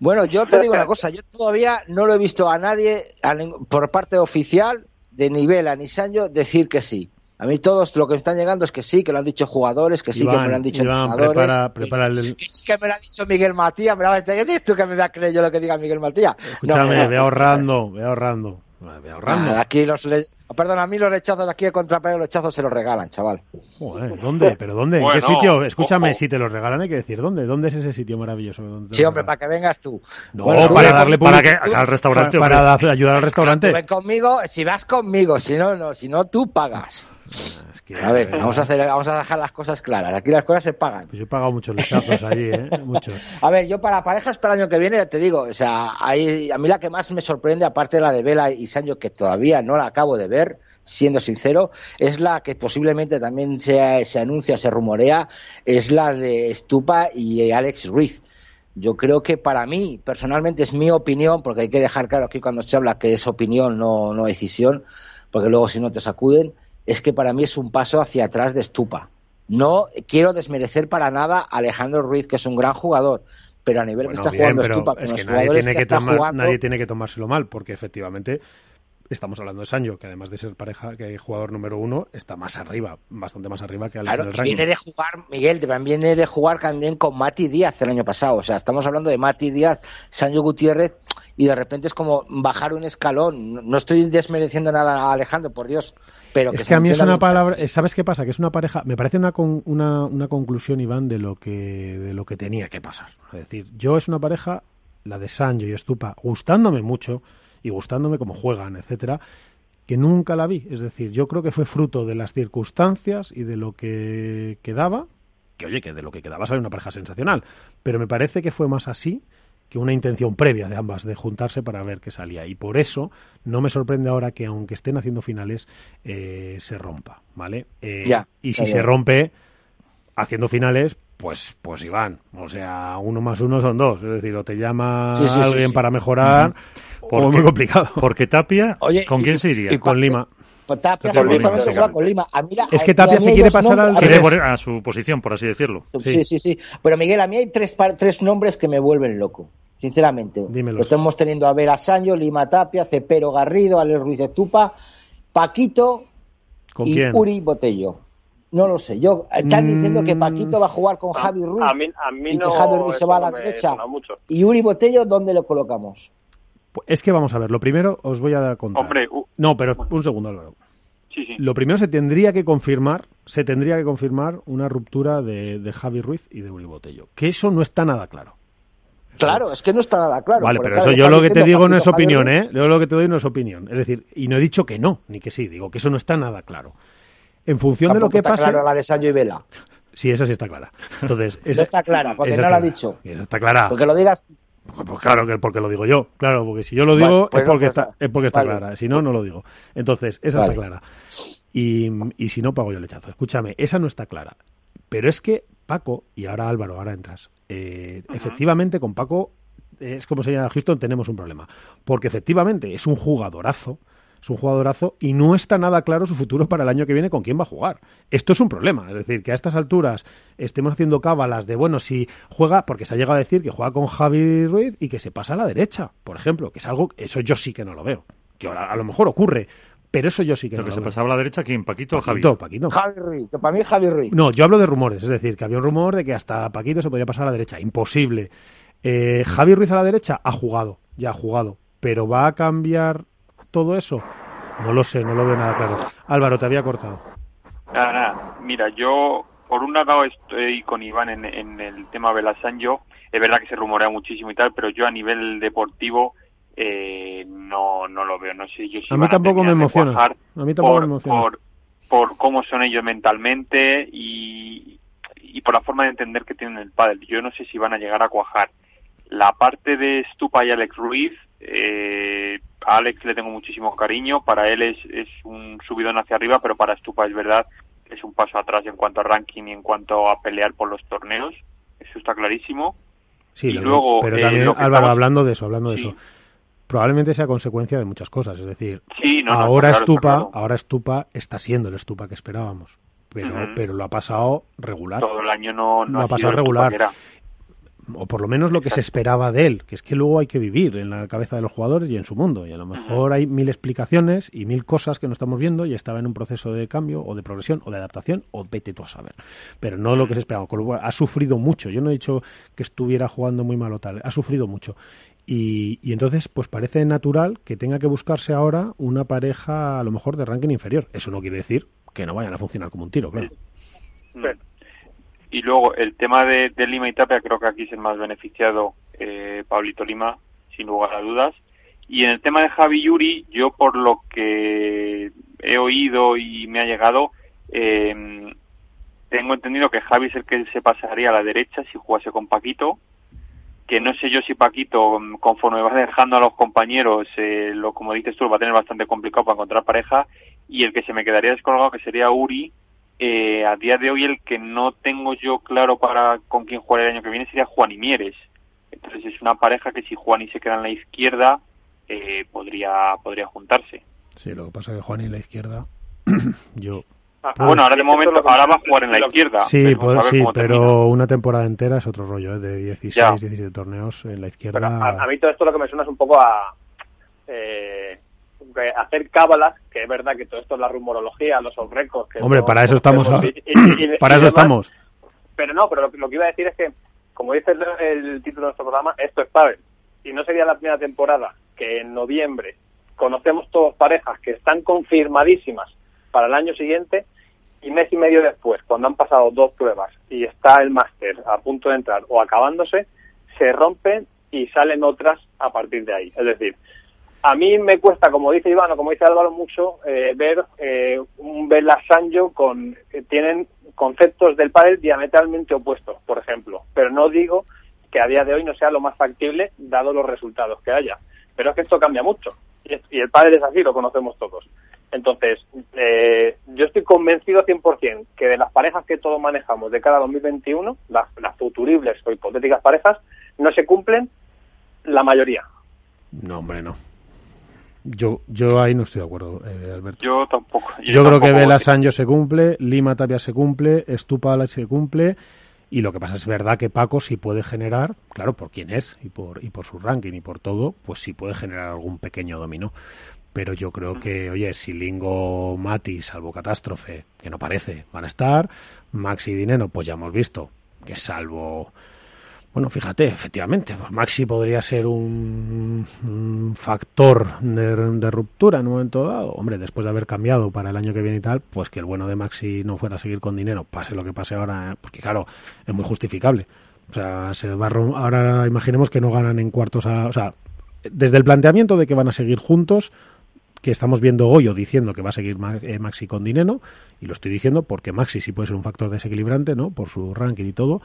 Bueno, yo te digo una cosa, yo todavía no lo he visto a nadie a por parte oficial de nivel a ni Sancho decir que sí. A mí todos lo que me están llegando es que sí, que lo han dicho jugadores, que sí, que me lo han dicho Iván, entrenadores. prepara, que- prepara el... que sí que me lo ha dicho Miguel Matías, me lo ¿qué tú que me voy a creer yo lo que diga Miguel Matías? Escúchame, no, ve no. ahorrando, ve ahorrando. Ve ahorrando. Ah, Aquí los le- perdón, a mí los rechazos aquí de contrapego los rechazos se los regalan, chaval. Joder, ¿dónde? ¿Pero dónde? ¿En qué Bueno, sitio? Escúchame, ojo. si te lo regalan hay que decir ¿dónde? ¿Dónde es ese sitio maravilloso? ¿Dónde te Sí, hombre, para que vengas tú. No, Bueno, tú para darle ¿Para qué? tú- Al restaurante, Para, para *laughs* ayudar al restaurante. ven conmigo, si vas conmigo, si no, no, si no, tú pagas. Es que, A ver, eh, vamos a hacer, vamos a dejar las cosas claras. Aquí las cosas se pagan. Pues yo he pagado muchos lechazos allí, ¿eh? *laughs* Muchos. A ver, yo para parejas para el año que viene, ya te digo, o sea, a mí la que más me sorprende, aparte de la de Vela y Sancho, que todavía no la acabo de ver, siendo sincero, es la que posiblemente también se, se anuncia, se rumorea, es la de Stupa y Alex Ruiz. Yo creo que para mí, personalmente, es mi opinión, porque hay que dejar claro aquí cuando se habla que es opinión, no, no decisión, porque luego si no te sacuden, es que para mí es un paso hacia atrás de Stupa. No quiero desmerecer para nada a Alejandro Ruiz, que es un gran jugador, pero a nivel Bueno, que está bien, jugando pero Stupa con es que nadie tiene que, tomar- jugando, nadie tiene que tomárselo mal, porque efectivamente estamos hablando de Sancho, que además de ser pareja, que jugador número uno, está más arriba, bastante más arriba que Alex Claro, viene de jugar, Miguel, también viene de jugar también con Mati Díaz el año pasado. O sea, estamos hablando de Mati Díaz, Sancho Gutiérrez, y de repente es como bajar un escalón. No estoy desmereciendo nada a Alejandro, por Dios, pero que Es que a mí es una palabra, eh, ¿sabes qué pasa? Que es una pareja, me parece una, con- una, una conclusión, Iván, de lo que de lo que tenía que pasar. Es decir, yo es una pareja, la de Sancho y Estupa, gustándome mucho y gustándome cómo juegan, etcétera, que nunca la vi. Es decir, yo creo que fue fruto de las circunstancias y de lo que quedaba, que oye, que de lo que quedaba sale una pareja sensacional, pero me parece que fue más así que una intención previa de ambas de juntarse para ver qué salía. Y por eso no me sorprende ahora que aunque estén haciendo finales, eh, se rompa, ¿vale? Eh, Ya, y si ya, se rompe haciendo finales, pues, pues Iván, o sea, uno más uno son dos. Es decir, o te llama Sí, sí, sí, alguien sí. para mejorar, o Porque- es muy complicado. Porque Tapia, Oye, ¿con y- quién se iría? y- con Lima. Pues Tapia se va exactamente. con Lima. A mí la- Es que Tapia se quiere pasar al nombres- a Quiere ver, poner a su posición, por así decirlo. Sí. sí, sí, Pero Miguel, a mí hay tres, par- tres nombres que me vuelven loco, sinceramente. Dímelos. Lo estamos teniendo a ver a Sancho, Lima Tapia, Cepero Garrido, Alex Ruiz de Tupa, Paquito ¿Con y quién? Uri Botello. No lo sé. Yo están Mm. diciendo que Paquito va a jugar con Javi Ruiz A mí, a mí y no, que Javi Ruiz se va a la derecha. mucho. Y Uri Botello, ¿dónde lo colocamos? Pues Es que vamos a ver, lo primero os voy a contar. Hombre, No, pero un segundo, Álvaro. sí, sí. Lo primero se tendría que confirmar, se tendría que confirmar una ruptura de, de Javi Ruiz y de Uri Botello. Que eso no está nada claro. Claro, es que no está nada claro. vale, pero claro, eso yo lo que te digo no es Javi opinión, Ruiz. ¿eh? Yo lo que te doy no es opinión. Es decir, y no he dicho que no, ni que sí, digo que eso no está nada claro. En función de lo que está pase... claro la de Sancho y Vela. Sí, esa sí está clara. Entonces, *laughs* No está clara, porque esa no la ha dicho. Esa está clara. Porque lo digas Pues claro que porque lo digo yo, claro, porque si yo lo digo Pues- pues es porque pues está, es porque está Vale. clara, si no no lo digo. Entonces, esa Vale. está clara. y, y si no, pago yo el lechazo. Escúchame, esa no está clara. Pero es que Paco, y ahora Álvaro, ahora entras, eh, efectivamente con Paco, es como se llama Houston, tenemos un problema. Porque efectivamente es un jugadorazo, es un jugadorazo y no está nada claro su futuro para el año que viene con quién va a jugar. Esto es un problema, es decir, que a estas alturas estemos haciendo cábalas de, bueno, si juega, porque se ha llegado a decir que juega con Javi Ruiz y que se pasa a la derecha, por ejemplo, que es algo, eso yo sí que no lo veo. Que a, a lo mejor ocurre, pero eso yo sí que Lo no que lo se veo. pasaba a la derecha, ¿quién? ¿Paquito o Javi? Paquito, Paquito. Javi Ruiz, que para mí es Javi Ruiz. No, yo hablo de rumores, es decir, que había un rumor de que hasta Paquito se podría pasar a la derecha. Imposible. Eh, Javi Ruiz a la derecha ha jugado, ya ha jugado. Pero ¿va a cambiar todo eso? No lo sé, no lo veo nada claro. Álvaro, te había cortado. Nada, nada. Mira, yo por un lado estoy con Iván en, en el tema Belasanjo. Es verdad que se rumorea muchísimo y tal, pero yo a nivel deportivo eh, no, no lo veo. No sé yo si A mí tampoco me emociona. A mí tampoco por, me emociona. Por, por cómo son ellos mentalmente y, y por la forma de entender que tienen el pádel. Yo no sé si van a llegar a cuajar. La parte de Stupa y Alex Ruiz, eh, a Alex le tengo muchísimo cariño. Para él es, es un subidón hacia arriba, pero para Stupa es verdad que es un paso atrás en cuanto a ranking y en cuanto a pelear por los torneos. Eso está clarísimo. Sí, y luego, pero eh, también, Álvaro, estamos- hablando de eso, hablando de Sí. eso, probablemente sea consecuencia de muchas cosas. Es decir, Sí, no, no, ahora claro, está Estupa, claro. ahora Estupa está siendo el Estupa que esperábamos, pero, pero lo ha pasado regular. Todo el año no, no Lo ha pasado regular. O por lo menos lo que se esperaba de él, que es que luego hay que vivir en la cabeza de los jugadores y en su mundo, y a lo mejor hay mil explicaciones y mil cosas que no estamos viendo y estaba en un proceso de cambio o de progresión o de adaptación o vete tú a saber, pero no lo que se esperaba, con lo cual ha sufrido mucho, yo no he dicho que estuviera jugando muy mal o tal, ha sufrido mucho. Y, y entonces, pues parece natural que tenga que buscarse ahora una pareja a lo mejor de ranking inferior. Eso no quiere decir que no vayan a funcionar como un tiro, claro. Y luego el tema de, Lima y Tapia, creo que aquí es el más beneficiado eh, Pablito Lima, sin lugar a dudas. Y en el tema de Javi Yuri, yo por lo que he oído y me ha llegado, eh, tengo entendido que Javi es el que se pasaría a la derecha si jugase con Paquito. Que no sé yo si Paquito, conforme va dejando a los compañeros, eh, lo como dices tú, va a tener bastante complicado para encontrar pareja. Y el que se me quedaría descolgado, que sería Uri, eh, a día de hoy el que no tengo yo claro para con quién jugar el año que viene sería Juan y Mieres. Entonces es una pareja que si Juan y se queda en la izquierda eh, podría podría juntarse. Sí, lo que pasa es que Juan y la izquierda, *clears throat* yo Ah, bueno, ahora de momento ahora va a jugar en la izquierda. Sí, ver sí, pero termina. una temporada entera es otro rollo, ¿eh? de 16, Ya. 17 torneos en la Pero izquierda. a, a mí todo esto lo que me suena es un poco a eh, hacer cábalas, que es verdad que todo esto es la rumorología, los off records. Hombre, no- para eso estamos. hacemos a- y- y- *coughs* y- para eso demás. estamos. Pero no, pero lo, que- lo que iba a decir es que, como dice el, el título de nuestro programa, esto es Pavel. Y no sería la primera temporada que en noviembre conocemos todos parejas que están confirmadísimas para el año siguiente y mes y medio después, cuando han pasado dos pruebas y está el máster a punto de entrar o acabándose, se rompen y salen otras a partir de ahí. Es decir, a mí me cuesta, como dice Iván o como dice Álvaro, mucho eh, ver eh, un Belasanjo con que tienen conceptos del pádel diametralmente opuestos, por ejemplo. Pero no digo que a día de hoy no sea lo más factible, dado los resultados que haya. Pero es que esto cambia mucho. Y el pádel es así, lo conocemos todos. Entonces, eh, yo estoy convencido 100% que de las parejas que todos manejamos de cada 2021, las, las futuribles o hipotéticas parejas, no se cumplen la mayoría. No, hombre, no. Yo, yo ahí no estoy de acuerdo, eh, Alberto. Yo tampoco. Yo, creo que Sancho se cumple, Lima Tapia se cumple, Estupa se cumple. Y lo que pasa es verdad que Paco sí puede generar, claro, por quién es y por, y por su ranking y por todo, pues sí puede generar algún pequeño dominó. Pero yo creo que, oye, si Lingo, Mati, salvo catástrofe, que no parece, van a estar. Maxi y Dinero, pues ya hemos visto que salvo. Bueno, fíjate, efectivamente, pues Maxi podría ser un, factor de, de ruptura en un momento dado. Hombre, después de haber cambiado para el año que viene y tal, pues que el bueno de Maxi no fuera a seguir con dinero, pase lo que pase ahora, ¿eh? porque claro, es muy justificable. O sea, se va a ahora imaginemos que no ganan en cuartos a, o sea, desde el planteamiento de que van a seguir juntos, que estamos viendo hoy o diciendo que va a seguir eh, Maxi con dinero, y lo estoy diciendo porque Maxi sí puede ser un factor desequilibrante, ¿no? Por su ranking y todo.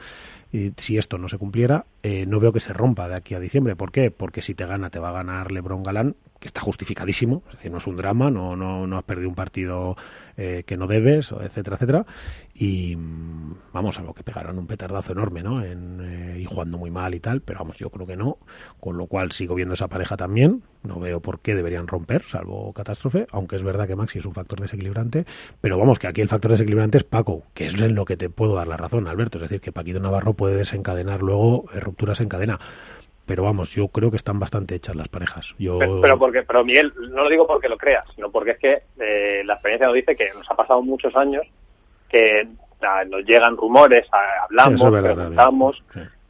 Y si esto no se cumpliera, eh, no veo que se rompa de aquí a diciembre. ¿Por qué? Porque si te gana, te va a ganar LeBron Galán, que está justificadísimo, es decir, no es un drama, no, no, no has perdido un partido eh, que no debes, etcétera, etcétera. Y mm, vamos, a lo que pegaron un petardazo enorme, ¿no? En, eh, y jugando muy mal y tal, pero vamos, yo creo que no. Con lo cual sigo viendo esa pareja también. No veo por qué deberían romper, salvo catástrofe, aunque es verdad que Maxi es un factor desequilibrante. Pero vamos, que aquí el factor desequilibrante es Paco, que es en lo que te puedo dar la razón, Alberto. Es decir, que Paquito Navarro puede desencadenar luego eh, rupturas en cadena pero vamos, yo creo que están bastante hechas las parejas. Yo... Pero, porque, pero Miguel, no lo digo porque lo creas, sino porque es que eh, la experiencia nos dice que nos ha pasado muchos años que nos llegan rumores, hablamos, preguntamos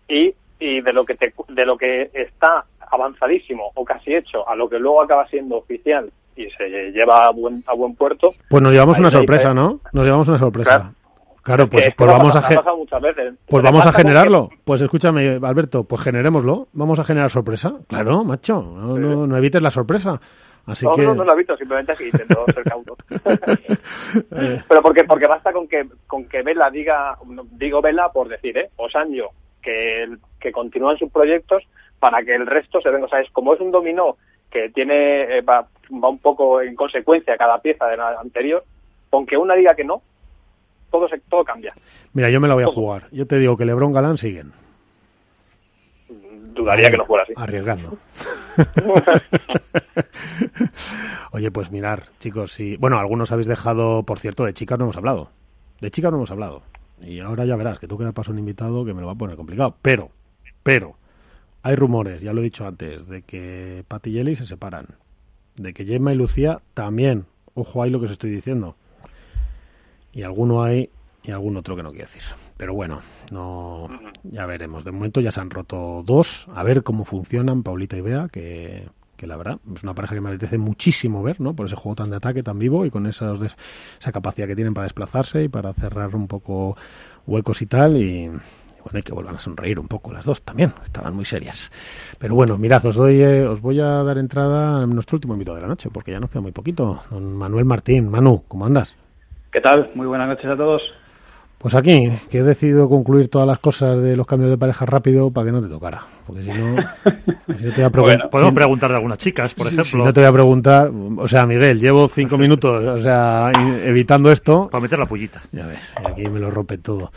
y, y de lo que te, de lo que está avanzadísimo o casi hecho a lo que luego acaba siendo oficial y se lleva a buen, a buen puerto. Pues nos llevamos una sorpresa, ¿no? Nos llevamos una sorpresa. Claro, pues, pues vamos a, pues vamos a generarlo. Pues escúchame, Alberto, pues generémoslo. Vamos a generar sorpresa. Claro, macho, no, no, evites la sorpresa. Así no, que... no, no lo evito, simplemente así intento ser cauto. *laughs* Pero porque, porque basta con que, con que Vela diga, digo Vela por decir, ¿eh? O Sancho, que, que continúan sus proyectos para que el resto se venga. O sea, es como es un dominó que tiene, eh, va, va un poco en consecuencia cada pieza de la anterior, con que una diga que no, todo, se, todo cambia. Mira, yo me la voy a jugar. Yo te digo que Lebron Galán siguen. Dudaría que no fuera así. Arriesgando. *laughs* Oye, pues mirar, chicos, si... Bueno, algunos habéis dejado, por cierto, de chicas no hemos hablado. De chicas no hemos hablado. Y ahora ya verás que tú queda paso un invitado que me lo va a poner complicado. Pero, pero, hay rumores, ya lo he dicho antes, de que Pat y Jelly se separan. De que Gemma y Lucía también. Ojo ahí lo que os estoy diciendo y alguno hay y algún otro que no quiero decir. Pero bueno, no ya veremos. De momento ya se han roto dos. A ver cómo funcionan Paulita y Bea, que, que la verdad es una pareja que me apetece muchísimo ver, ¿no? Por ese juego tan de ataque, tan vivo y con esos esa capacidad que tienen para desplazarse y para cerrar un poco huecos y tal. Y, bueno, hay que vuelvan a sonreír un poco las dos también. Estaban muy serias. Pero bueno, mirad, os, doy, eh, os voy a dar entrada a nuestro último invitado de la noche, porque ya nos queda muy poquito. Don Manuel Martín. Manu, ¿cómo andas? ¿Qué tal? Muy buenas noches a todos. Pues aquí, que he decidido concluir todas las cosas de los cambios de pareja rápido para que no te tocara. Porque si no, *laughs* si te voy a preguntar. podemos preguntar de algunas chicas, por ejemplo. Si no te voy a preguntar, o sea, Miguel, llevo cinco minutos, o sea, evitando esto. Para meter la pullita. Ya ves, aquí me lo rompe todo.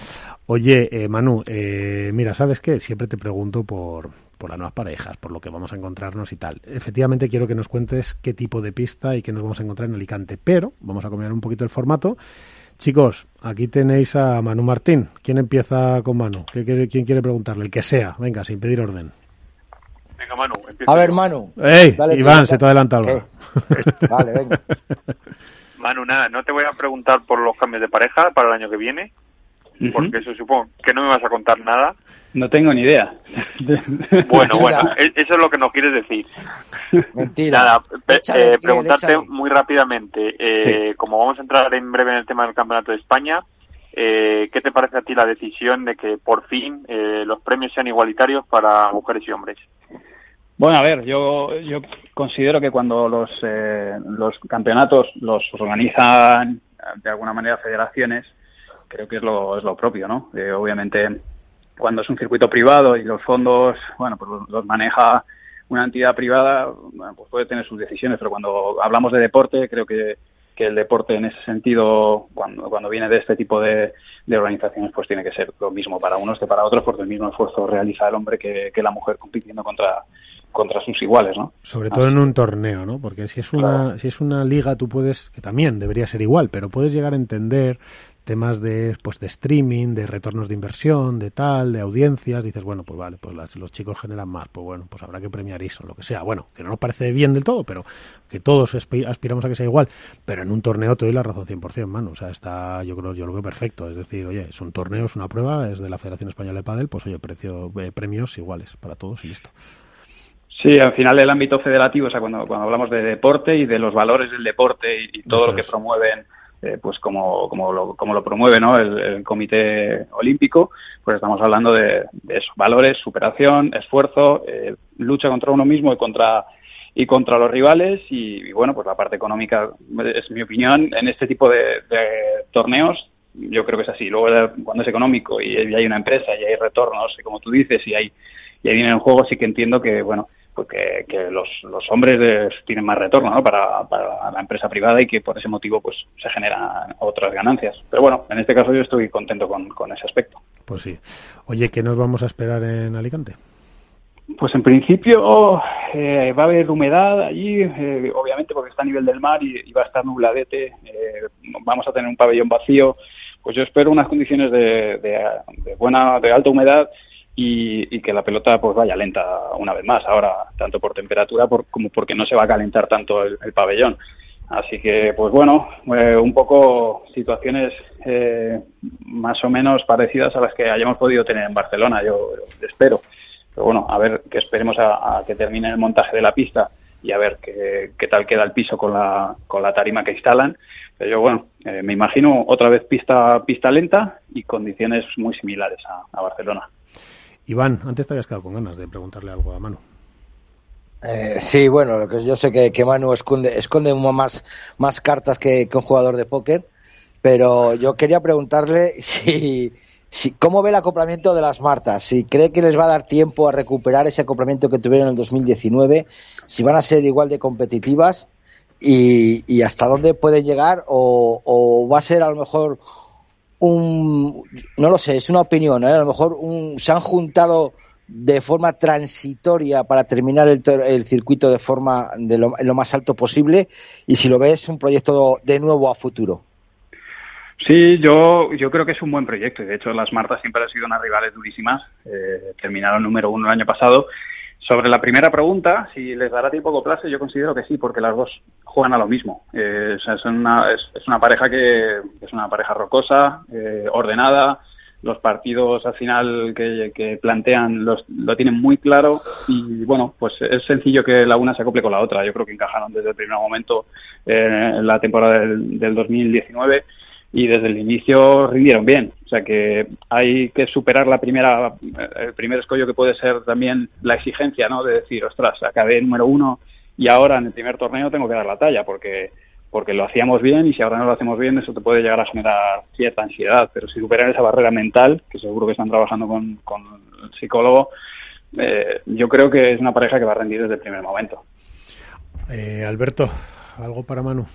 Oye, eh, Manu, eh, mira, ¿sabes qué? Siempre te pregunto por, por las nuevas parejas, por lo que vamos a encontrarnos y tal. Efectivamente quiero que nos cuentes qué tipo de pista y qué nos vamos a encontrar en Alicante, pero vamos a cambiar un poquito el formato. Chicos, aquí tenéis a Manu Martín. ¿Quién empieza con Manu? ¿Quién quiere preguntarle? El que sea. Venga, sin pedir orden. Venga, Manu. A ver, Manu. ¡Ey! Iván, se te adelanta algo. *laughs* vale, venga. *laughs* Manu, nada, no te voy a preguntar por los cambios de pareja para el año que viene, porque eso supongo que no me vas a contar nada. No tengo ni idea. *laughs* Bueno, bueno, e-, eso es lo que nos quieres decir. Mentira. Nada, eh, preguntarte muy rápidamente, eh, como vamos a entrar en breve en el tema del Campeonato de España, eh, ¿qué te parece a ti la decisión de que por fin los premios sean igualitarios para mujeres y hombres? Bueno, a ver, yo, yo considero que cuando los, los campeonatos los organizan de alguna manera federaciones, creo que es lo, es lo propio, ¿no? obviamente cuando es un circuito privado y los fondos, bueno, pues los, maneja una entidad privada, pues puede tener sus decisiones, pero cuando hablamos de deporte, creo que, que el deporte en ese sentido, cuando, cuando viene de este tipo de, de, organizaciones, pues tiene que ser lo mismo para unos que para otros, porque el mismo esfuerzo realiza el hombre que, que la mujer compitiendo contra contra sus iguales, ¿no? Sobre todo en un torneo, ¿no? Porque si es una si es una liga tú puedes que también debería ser igual, pero puedes llegar a entender temas de, pues, de streaming, de retornos de inversión, de tal, de audiencias, dices, bueno, pues vale, pues los chicos generan más, pues bueno, pues habrá que premiar eso, lo que sea. Bueno, que no nos parece bien del todo, pero que todos aspiramos a que sea igual. Pero en un torneo te doy la razón 100%, mano. O sea, está, yo creo, yo lo veo perfecto. Es decir, oye, es un torneo, es una prueba, es de la Federación Española de Padel, pues oye, precio, eh, premios iguales para todos y listo. Sí, al final el ámbito federativo, o sea, cuando, cuando hablamos de deporte y de los valores del deporte y, todo lo que promueven eh, pues como, como, lo, como lo promueve ¿no? el, Comité Olímpico, pues estamos hablando de, de valores, superación, esfuerzo, eh, lucha contra uno mismo y contra y contra los rivales y, bueno, pues la parte económica es mi opinión en este tipo de, torneos yo creo que es así. Luego cuando es económico y hay una empresa y hay retornos, y como tú dices, y hay y hay dinero en juego, sí que entiendo que bueno pues que, los, los hombres tienen más retorno ¿no? para, para la empresa privada y que por ese motivo pues se generan otras ganancias. Pero bueno, en este caso yo estoy contento con, con ese aspecto. Pues sí. Oye, ¿qué nos vamos a esperar en Alicante? Pues en principio eh, va a haber humedad allí, eh, obviamente porque está a nivel del mar y, y va a estar nubladete. Eh, vamos a tener un pabellón vacío. Pues yo espero unas condiciones de, de, de buena, de alta humedad y, y, que la pelota pues vaya lenta una vez más. Ahora tanto por temperatura por, como porque no se va a calentar tanto el, el pabellón. Así que, pues bueno, eh, un poco situaciones eh, más o menos parecidas a las que hayamos podido tener en Barcelona, yo, espero. Pero bueno, a ver que esperemos a, que termine el montaje de la pista y a ver qué, tal queda el piso con la, con la tarima que instalan. Pero yo, bueno, eh, me imagino otra vez pista, pista lenta y condiciones muy similares a Barcelona. Iván, antes te habías quedado con ganas de preguntarle algo a Manu. Eh, sí, bueno, lo que yo sé que, Manu esconde, esconde más, cartas que, que, un jugador de póker, pero yo quería preguntarle *laughs* si, si cómo ve el acoplamiento de las Martas, si cree que les va a dar tiempo a recuperar ese acoplamiento que tuvieron en el 2019, si van a ser igual de competitivas y, y hasta dónde pueden llegar o, o, va a ser a lo mejor un, no lo sé, es una opinión, ¿eh? a lo mejor un, se han juntado de forma transitoria para terminar el, circuito de forma de lo, más alto posible y si lo ves un proyecto de nuevo a futuro. Sí, yo, yo creo que es un buen proyecto de hecho las Martas siempre han sido unas rivales durísimas, eh, terminaron número uno el año pasado. Sobre la primera pregunta, si les dará tiempo a clase, yo considero que sí, porque las dos juegan a lo mismo. Eh, es, una, es, una pareja que es una pareja rocosa, eh, ordenada, los partidos al final que, que plantean los, lo tienen muy claro y bueno, pues es sencillo que la una se acople con la otra. Yo creo que encajaron desde el primer momento eh, en la temporada del, del 2019 y desde el inicio rindieron bien. O sea que hay que superar la primera, el primer escollo que puede ser también la exigencia, ¿no? De decir, ostras, acabé número uno y ahora en el primer torneo tengo que dar la talla porque porque lo hacíamos bien y si ahora no lo hacemos bien eso te puede llegar a generar cierta ansiedad, pero si superan esa barrera mental, que seguro que están trabajando con, con el psicólogo, eh, yo creo que es una pareja que va a rendir desde el primer momento. Eh, Alberto, ¿algo para Manu?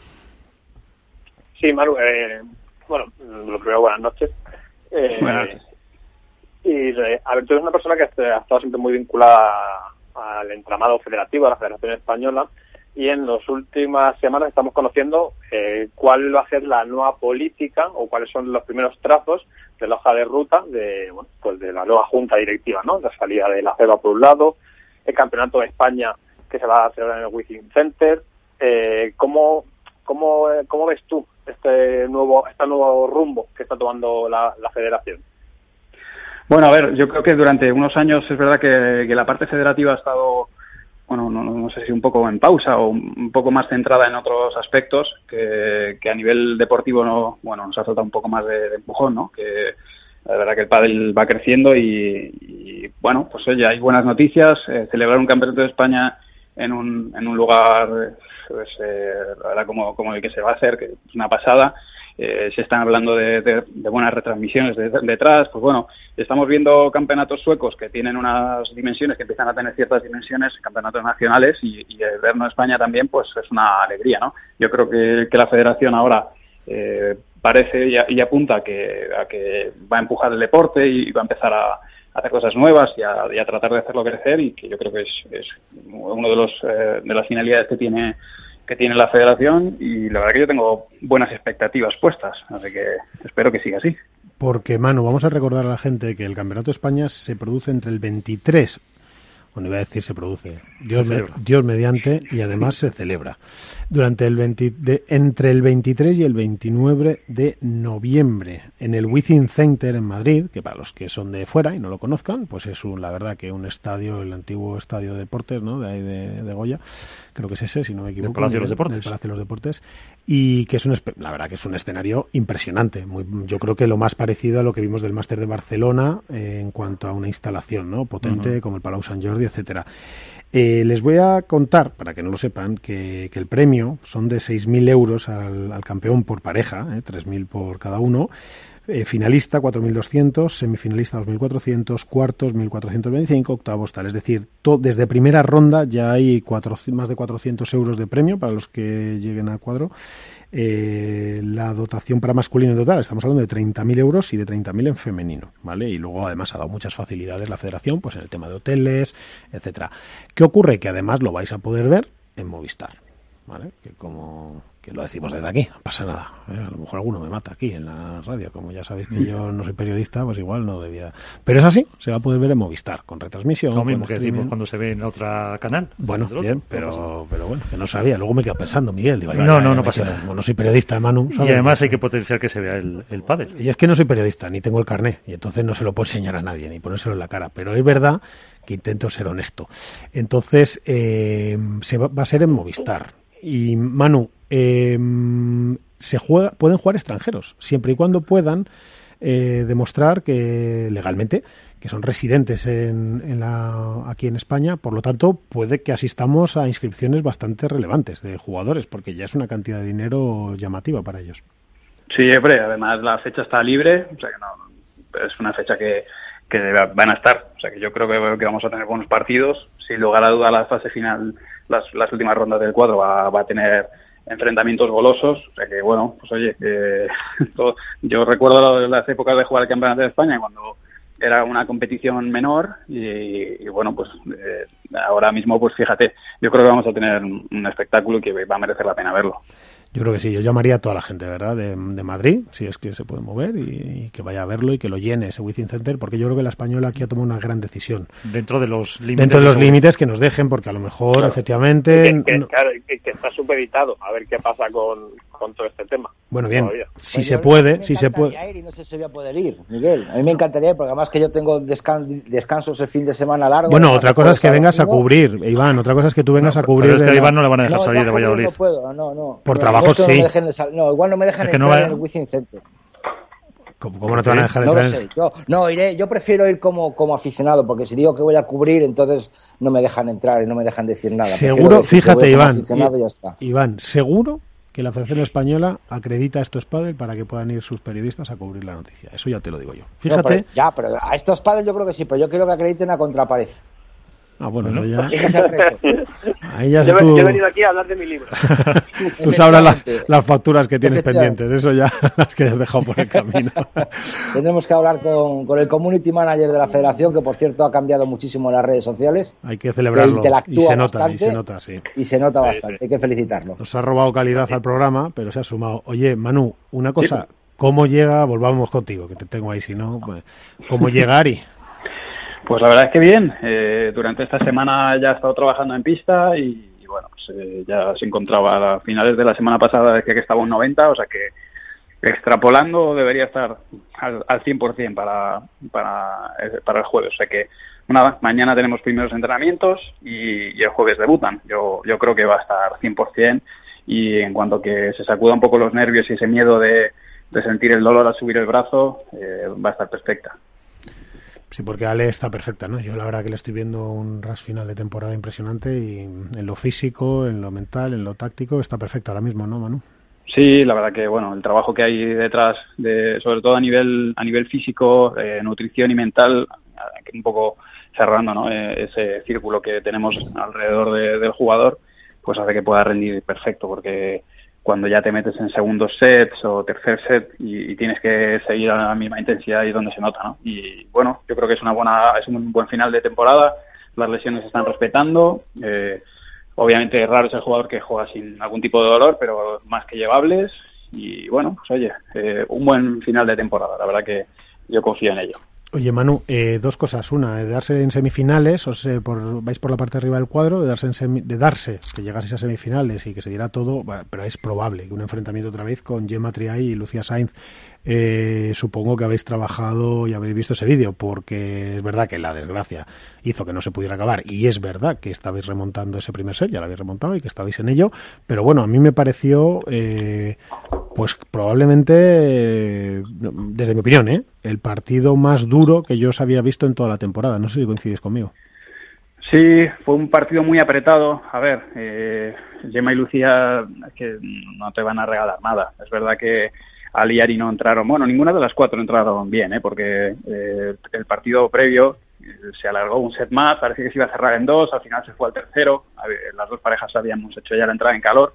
Sí, Manu, eh, bueno, lo primero, buenas noches. Eh, buenas noches. Y Alberto es una persona que ha estado siempre muy vinculada al entramado federativo, a la Federación Española, y en las últimas semanas estamos conociendo eh, cuál va a ser la nueva política o cuáles son los primeros trazos de la hoja de ruta de bueno, pues de la nueva junta directiva, ¿no? La salida de la CEBA por un lado, el campeonato de España que se va a celebrar en el Within Center. Eh, ¿cómo, cómo, ¿Cómo ves tú este nuevo, este nuevo rumbo que está tomando la, la federación? Bueno, a ver, yo creo que durante unos años es verdad que, la parte federativa ha estado bueno, no, no, sé si un poco en pausa o un poco más centrada en otros aspectos que, a nivel deportivo no, bueno, nos ha faltado un poco más de, empujón, ¿no? Que la verdad que el pádel va creciendo y, y bueno, pues oye, hay buenas noticias. Eh, celebrar un campeonato de España en un, en un lugar, pues, eh, la como, como el que se va a hacer, que es una pasada. Eh, se están hablando de, de, buenas retransmisiones de, detrás, pues bueno, estamos viendo campeonatos suecos que tienen unas dimensiones, que empiezan a tener ciertas dimensiones, campeonatos nacionales, y, y vernos España también, pues es una alegría, ¿no? Yo creo que, que la federación ahora eh, parece y, y apunta que, a que va a empujar el deporte y va a empezar a hacer cosas nuevas y a, tratar de hacerlo crecer y que yo creo que es, es uno de los eh, de las finalidades que tiene que tiene la federación y la verdad que yo tengo buenas expectativas puestas, así que espero que siga así. Porque, Manu, vamos a recordar a la gente que el Campeonato de España se produce entre el 23 bueno, iba a decir se produce, Dios, se me, Dios mediante, y además se celebra. Durante el 20, de, entre el 23 y el 29 de noviembre, en el Within Center en Madrid, que para los que son de fuera y no lo conozcan, pues es un, la verdad que un estadio, el antiguo estadio de deportes, ¿no? De ahí de, de Goya, creo que es ese, si no me equivoco. El Palacio de los Deportes. El Palacio de los Deportes. Y que es un, la verdad que es un escenario impresionante. Muy, yo creo que lo más parecido a lo que vimos del Máster de Barcelona eh, en cuanto a una instalación, ¿no? Potente, uh -huh. como el Palau Sant Jordi, etcétera. Eh, les voy a contar, para que no lo sepan, que, que el premio son de 6.000 euros al, al, campeón por pareja, eh, 3.000 por cada uno, Eh, finalista 4.200, semifinalista 2.400, cuartos 1.425, octavos tal. Es decir, desde primera ronda ya hay cuatro, más de 400 euros de premio para los que lleguen a cuadro. Eh, la dotación para masculino en total, estamos hablando de 30.000 euros y de 30.000 en femenino, ¿vale? Y luego además ha dado muchas facilidades la federación, pues en el tema de hoteles, etcétera. ¿Qué ocurre? Que además lo vais a poder ver en Movistar, ¿vale? Que como que lo decimos desde aquí, no pasa nada. ¿eh? A lo mejor alguno me mata aquí en la radio, como ya sabéis que yo no soy periodista, pues igual no debía. Pero es así, se va a poder ver en Movistar, con retransmisión. Lo mismo que decimos cuando se ve en otro canal. Bueno, bien, pero, pero bueno, que no sabía. Luego me quedo pensando, Miguel. Digo, no, no, no pasa nada. No soy periodista, Manu. Y además hay que potenciar que se vea el, el pádel. Y es que no soy periodista, ni tengo el carné, y entonces no se lo puedo enseñar a nadie, ni ponérselo en la cara. Pero es verdad que intento ser honesto. Entonces, eh, se va, a ser en Movistar. Y Manu, eh, se juega, pueden jugar extranjeros, siempre y cuando puedan eh, demostrar que legalmente que son residentes en, la, aquí en España, por lo tanto puede que asistamos a inscripciones bastante relevantes de jugadores, porque ya es una cantidad de dinero llamativa para ellos. Sí, hombre, además la fecha está libre, o sea que no, es una fecha que, que van a estar, o sea que yo creo que, que vamos a tener buenos partidos, sin lugar a duda la fase final, las, las últimas rondas del cuadro va, va a tener enfrentamientos golosos. O sea que, bueno, pues oye, *laughs* yo recuerdo las épocas de jugar el Campeonato de España cuando era una competición menor y, bueno, pues eh, ahora mismo, pues fíjate, yo creo que vamos a tener un espectáculo que va a merecer la pena verlo. Yo creo que sí, yo llamaría a toda la gente, ¿verdad? De, Madrid, si es que se puede mover, y, que vaya a verlo y que lo llene ese Wizzing Center, porque yo creo que la española aquí ha tomado una gran decisión. Dentro de los límites. Dentro de los límites que nos dejen, porque a lo mejor, efectivamente. Que, claro, que, está supeditado, a ver qué pasa con, con todo este tema. Bueno, bien, si se puede, si se puede. Ir y no sé si voy a poder ir, Miguel. A mí me encantaría, porque además que yo tengo descansos el fin de semana largo. Bueno, otra cosa es que vengas a cubrir, Iván, otra cosa es que tú vengas a cubrir. Pero es que a Iván no le van a dejar salir de Valladolid. No puedo, no, no. Por trabajo sí. No, igual no me dejan entrar en el Wizzing Center. ¿Cómo, no te van a dejar entrar? No lo sé. Yo, no, iré, yo prefiero ir como, como aficionado, porque si digo que voy a cubrir, entonces no me dejan entrar y no me dejan decir nada. Seguro, fíjate, Iván. Iván, seguro que la Federación Española acredita a estos padres para que puedan ir sus periodistas a cubrir la noticia. Eso ya te lo digo yo. Fíjate. ya, pero a estos padres yo creo que sí, pero yo quiero que acrediten a Contrapared. Ah, bueno, eso ya. *laughs* Ahí ya yo, tú... yo, he venido aquí a hablar de mi libro. *laughs* tú sabrás las, facturas que tienes pendientes, eso ya *laughs* las que has dejado por el camino. Tendremos que hablar con, con, el community manager de la federación, que por cierto ha cambiado muchísimo en las redes sociales. Hay que celebrarlo. Y se nota, y se nota, sí. Y se nota bastante, hay que felicitarlo. Nos ha robado calidad al programa, pero se ha sumado. Oye, Manu, una cosa. ¿Cómo llega? Volvamos contigo, que te tengo ahí, si no, pues, ¿cómo llega Ari? Pues la verdad es que bien. Eh, durante esta semana ya he estado trabajando en pista y, bueno, pues, eh, ya se encontraba a finales de la semana pasada decía que estaba un 90, o sea que extrapolando debería estar al, al 100% para, para, eh, para el jueves. O sea que nada, mañana tenemos primeros entrenamientos y, el jueves debutan. Yo, yo creo que va a estar 100% y en cuanto que se sacuda un poco los nervios y ese miedo de, de sentir el dolor al subir el brazo, va a estar perfecta. Sí, porque Ale está perfecta, ¿no? Yo la verdad que le estoy viendo un ras final de temporada impresionante y en lo físico, en lo mental, en lo táctico está perfecta ahora mismo, ¿no, Manu? Sí, la verdad que bueno, el trabajo que hay detrás, de, sobre todo a nivel a nivel físico, eh, nutrición y mental, un poco cerrando ¿no? Eh, ese círculo que tenemos alrededor del jugador, pues hace que pueda rendir perfecto, porque cuando ya te metes en segundos sets o tercer set y, tienes que seguir a la misma intensidad y donde se nota, ¿no? Y bueno, yo creo que es una buena, es un buen final de temporada, las lesiones se están respetando, eh, obviamente raro es el jugador que juega sin algún tipo de dolor, pero más que llevables y bueno, pues oye, eh, un buen final de temporada, la verdad que yo confío en ello. Oye, Manu, eh, dos cosas. Una, de darse en semifinales, o sea, por, vais por la parte de arriba del cuadro, de darse, en de darse que llegaseis a semifinales y que se diera todo, pero es probable que un enfrentamiento otra vez con Gemma Triay y Lucía Sainz eh, supongo que habéis trabajado y habéis visto ese vídeo, porque es verdad que la desgracia hizo que no se pudiera acabar, y es verdad que estabais remontando ese primer set, ya lo habéis remontado y que estabais en ello, pero bueno, a mí me pareció, eh, pues probablemente, desde mi opinión, ¿eh? el partido más duro que yo os había visto en toda la temporada. No sé si coincides conmigo. Sí, fue un partido muy apretado. A ver, eh, Gemma y Lucía que no te van a regalar nada. Es verdad que Ali y Ari no entraron, bueno, ninguna de las cuatro entraron bien, ¿eh? porque eh, el partido previo eh, se alargó un set más, parece que se iba a cerrar en dos, al final se fue al tercero, las dos parejas habíamos hecho ya la entrada en calor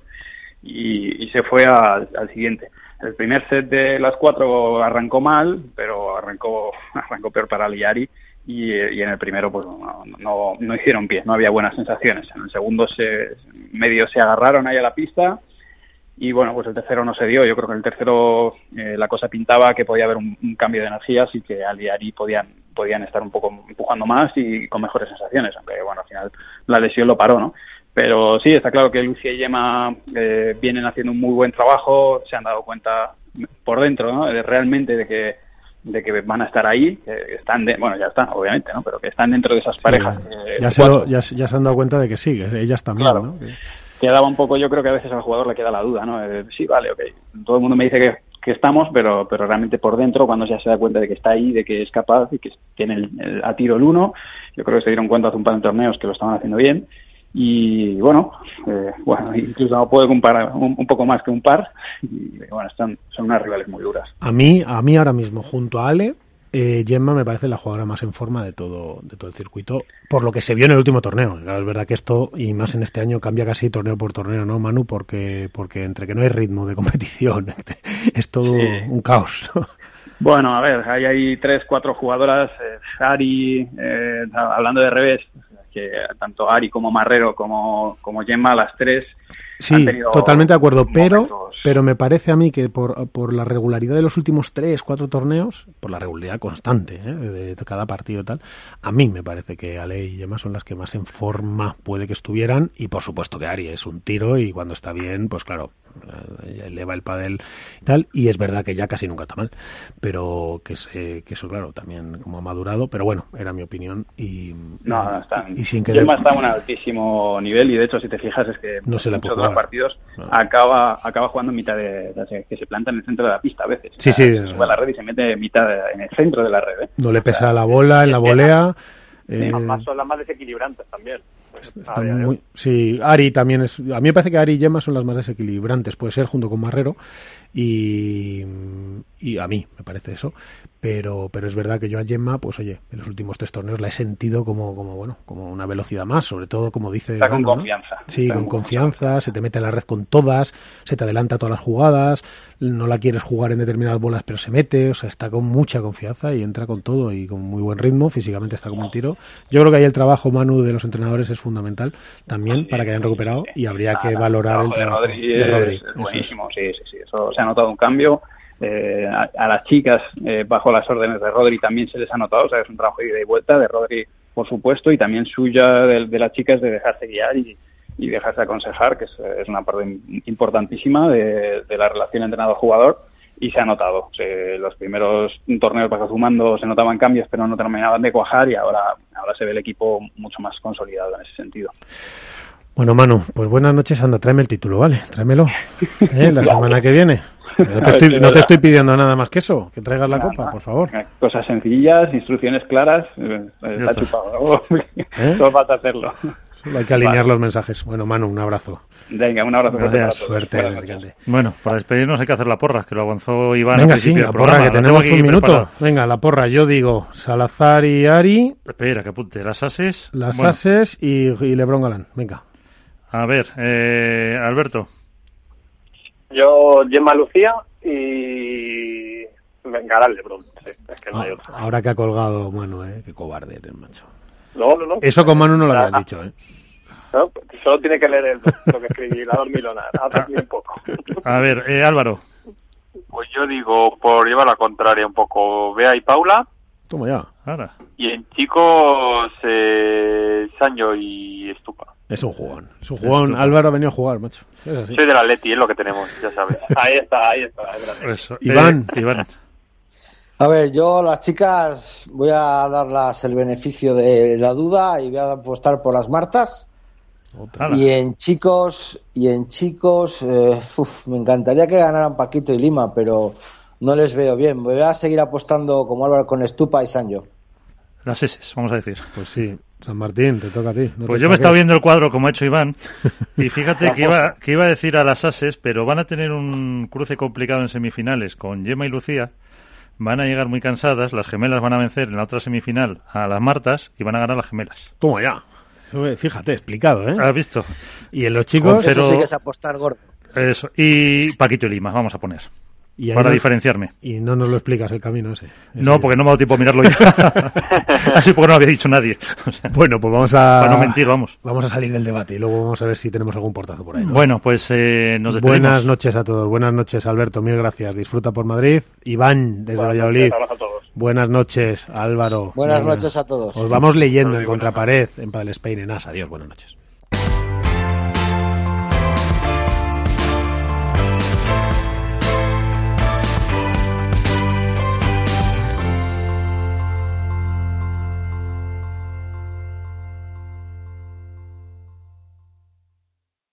y, se fue al, siguiente. El primer set de las cuatro arrancó mal, pero arrancó, *laughs* arrancó peor para Ali y Ari y, eh, y en el primero pues no, no, no hicieron pie, no había buenas sensaciones. En el segundo se medio se agarraron ahí a la pista y bueno, pues el tercero no se dio. Yo creo que en el tercero eh, la cosa pintaba que podía haber un, un cambio de energías y que Ali y podían, podían estar un poco empujando más y con mejores sensaciones, aunque bueno, al final la lesión lo paró, ¿no? Pero sí, está claro que Lucia y Gemma eh, vienen haciendo un muy buen trabajo, se han dado cuenta por dentro, ¿no? De, realmente de que de que van a estar ahí, que están, de, bueno, ya están, obviamente, ¿no? Pero que están dentro de esas parejas. eh, ya, se cuatro. lo- ya, se- ya se han dado cuenta de que sí, que ellas también, Claro. ¿no? Que- quedaba un poco, yo creo que a veces al jugador le queda la duda, ¿no? Eh, sí, vale, ok. Todo el mundo me dice que, que estamos, pero, pero realmente por dentro, cuando ya se da cuenta de que está ahí, de que es capaz y que tiene el, a tiro el uno, yo creo que se dieron cuenta hace un par de torneos que lo estaban haciendo bien. Y bueno, eh, bueno, incluso no puedo comparar un, un poco más que un par. Y bueno, están, son unas rivales muy duras. A mí, a mí ahora mismo, junto a Ale, eh, Gemma me parece la jugadora más en forma de todo, de todo el circuito, por lo que se vio en el último torneo. Claro, es verdad que esto, y más en este año, cambia casi torneo por torneo, ¿no, Manu? Porque, porque entre que no hay ritmo de *laughs* competición, es todo Sí. un caos. Bueno, a ver, ahí hay tres, cuatro jugadoras, eh, Ari, eh, hablando de revés, que tanto Ari como Marrero como, como Gemma, las tres Sí, totalmente de acuerdo, pero, momentos- pero me parece a mí que por, por la regularidad de los últimos tres, cuatro torneos, por la regularidad constante ¿eh? de, cada partido y tal, a mí me parece que Ale y Gemma son las que más en forma puede que estuvieran y por supuesto que Ari es un tiro y cuando está bien, pues claro, eleva el padel y tal, y es verdad que ya casi nunca está mal, pero que, se, que eso claro, también como ha madurado, pero bueno, era mi opinión y, No, y- no, están. y sin querer... Está a un altísimo nivel y de hecho, si te fijas, es que No se la muchos de los partidos No. acaba, acaba jugando en mitad de, de- que se planta en el centro de la pista a veces. Sí, O sea, sí. se sube a la red y se mete en mitad de- en el centro de la red. ¿eh? No le pesa la bola en la volea. eh, Más son las más desequilibrantes también. Están muy- sí, Ari también es. A mí me parece que Ari y Gemma son las más desequilibrantes, puede ser junto con Marrero. Y, y a mí me parece eso. Pero, pero es verdad que yo a Gemma, pues oye, en los últimos tres torneos la he sentido como, como bueno, como una velocidad más, sobre todo como dice. Está con confianza. Sí, Está con con confianza, se te mete en la red con todas, se te adelanta todas las jugadas, no la quieres jugar en determinadas bolas, pero se mete, o sea, está con mucha confianza y entra con todo y con muy buen ritmo, físicamente está como un tiro. Yo creo que ahí el trabajo, Manu, de los entrenadores es fundamental también para que hayan recuperado y habría que valorar el de trabajo Rodri de Rodri. es, eso es. buenísimo, sí, sí, sí, eso se ha notado un cambio. Eh, a, las chicas, eh, bajo las órdenes de Rodri, también se les ha notado, o sea, es un trabajo de ida y vuelta de Rodri, por supuesto, y también suya de, de las chicas de dejarse guiar y, dejarse aconsejar, que es, una parte im- importantísima de, la relación entrenador-jugador, y se ha notado. Se- los primeros torneos bajo sumando se notaban cambios, pero no terminaban de cuajar, y ahora, ahora se ve el equipo mucho más consolidado en ese sentido. Bueno, Manu, pues buenas noches, anda, tráeme el título, ¿vale? Tráemelo. ¿eh? La semana que viene. No te, *laughs* estoy, sí, no te verdad. estoy pidiendo nada más que eso, que traigas la Nada, copa, por favor. Cosas sencillas, instrucciones claras, eh, está está. chupado. *laughs* ¿Eh? *laughs* Solo falta hacerlo. Solo hay que alinear Vale. los mensajes. Bueno, Manu, un abrazo. Venga, un abrazo Gracias, para todos. Suerte. Bueno, para despedirnos hay que hacer la porra, que lo avanzó Iván al Venga, sí, la porra, programa. que tenemos aquí un minuto. preparado. Venga, la porra. Yo digo Salazar y Ari, Espera, que apunte. Las ases. las Bueno, Ases y, y Lebron Galán. Venga. A ver, eh, Alberto. Yo, Gemma Lucía y. Venga, Lebron. Sí, es que no hay otra. Ahora que ha colgado Manu, ¿eh? Qué cobarde eres, macho. No, no, no. Eso con Manu no lo Ah, habías dicho, ¿eh? No, solo tiene que leer el- lo que escribí, la dormilona. Un poco. A ver, eh, Álvaro. Pues yo digo, por llevar la contraria un poco, Bea y Paula. Toma ya. Ahora. Y en chicos, eh, Sancho y Estupa. Es un jugón. Es un jugón. Álvaro ha venido a jugar, macho. Es así. Soy del Atleti, es lo que tenemos, ya sabes. Ahí está, ahí está. Eso. *laughs* Iván. Eh, Iván. A ver, yo las chicas voy a darlas el beneficio de la duda y voy a apostar por las Martas. Y en chicos, y en chicos, eh, uf, me encantaría que ganaran Paquito y Lima, pero no les veo bien. Voy a seguir apostando como Álvaro con Estupa y Sancho. Las S, vamos a decir. Pues sí. San Martín, te toca a ti. pues yo me he estado viendo el cuadro como ha hecho Iván y fíjate que iba, que iba a decir a las Ases, pero van a tener un cruce complicado en semifinales con Gemma y Lucía. Van a llegar muy cansadas, las gemelas van a vencer en la otra semifinal a las Martas y van a ganar las gemelas. Toma ya. Fíjate, explicado, ¿eh? ¿Has visto? Y en los chicos... Eso sí que es apostar gordo. Eso. Y Paquito y Lima, vamos a poner para diferenciarme. Y no nos lo explicas el camino ese. no, porque no me ha dado tiempo a mirarlo ya. *laughs* Así porque no lo había dicho nadie. bueno, pues vamos a... Para no mentir, vamos. Vamos a salir del debate y luego vamos a ver si tenemos algún portazo por ahí. Bueno, pues eh, nos despedimos. Buenas noches a todos. Buenas noches, Alberto. Mil gracias. Disfruta por Madrid. Iván, desde Valladolid. Buenas noches, Álvaro. Buenas noches a todos. Os vamos leyendo en Contrapared, en Padel Spain, en AS. Adiós, buenas noches.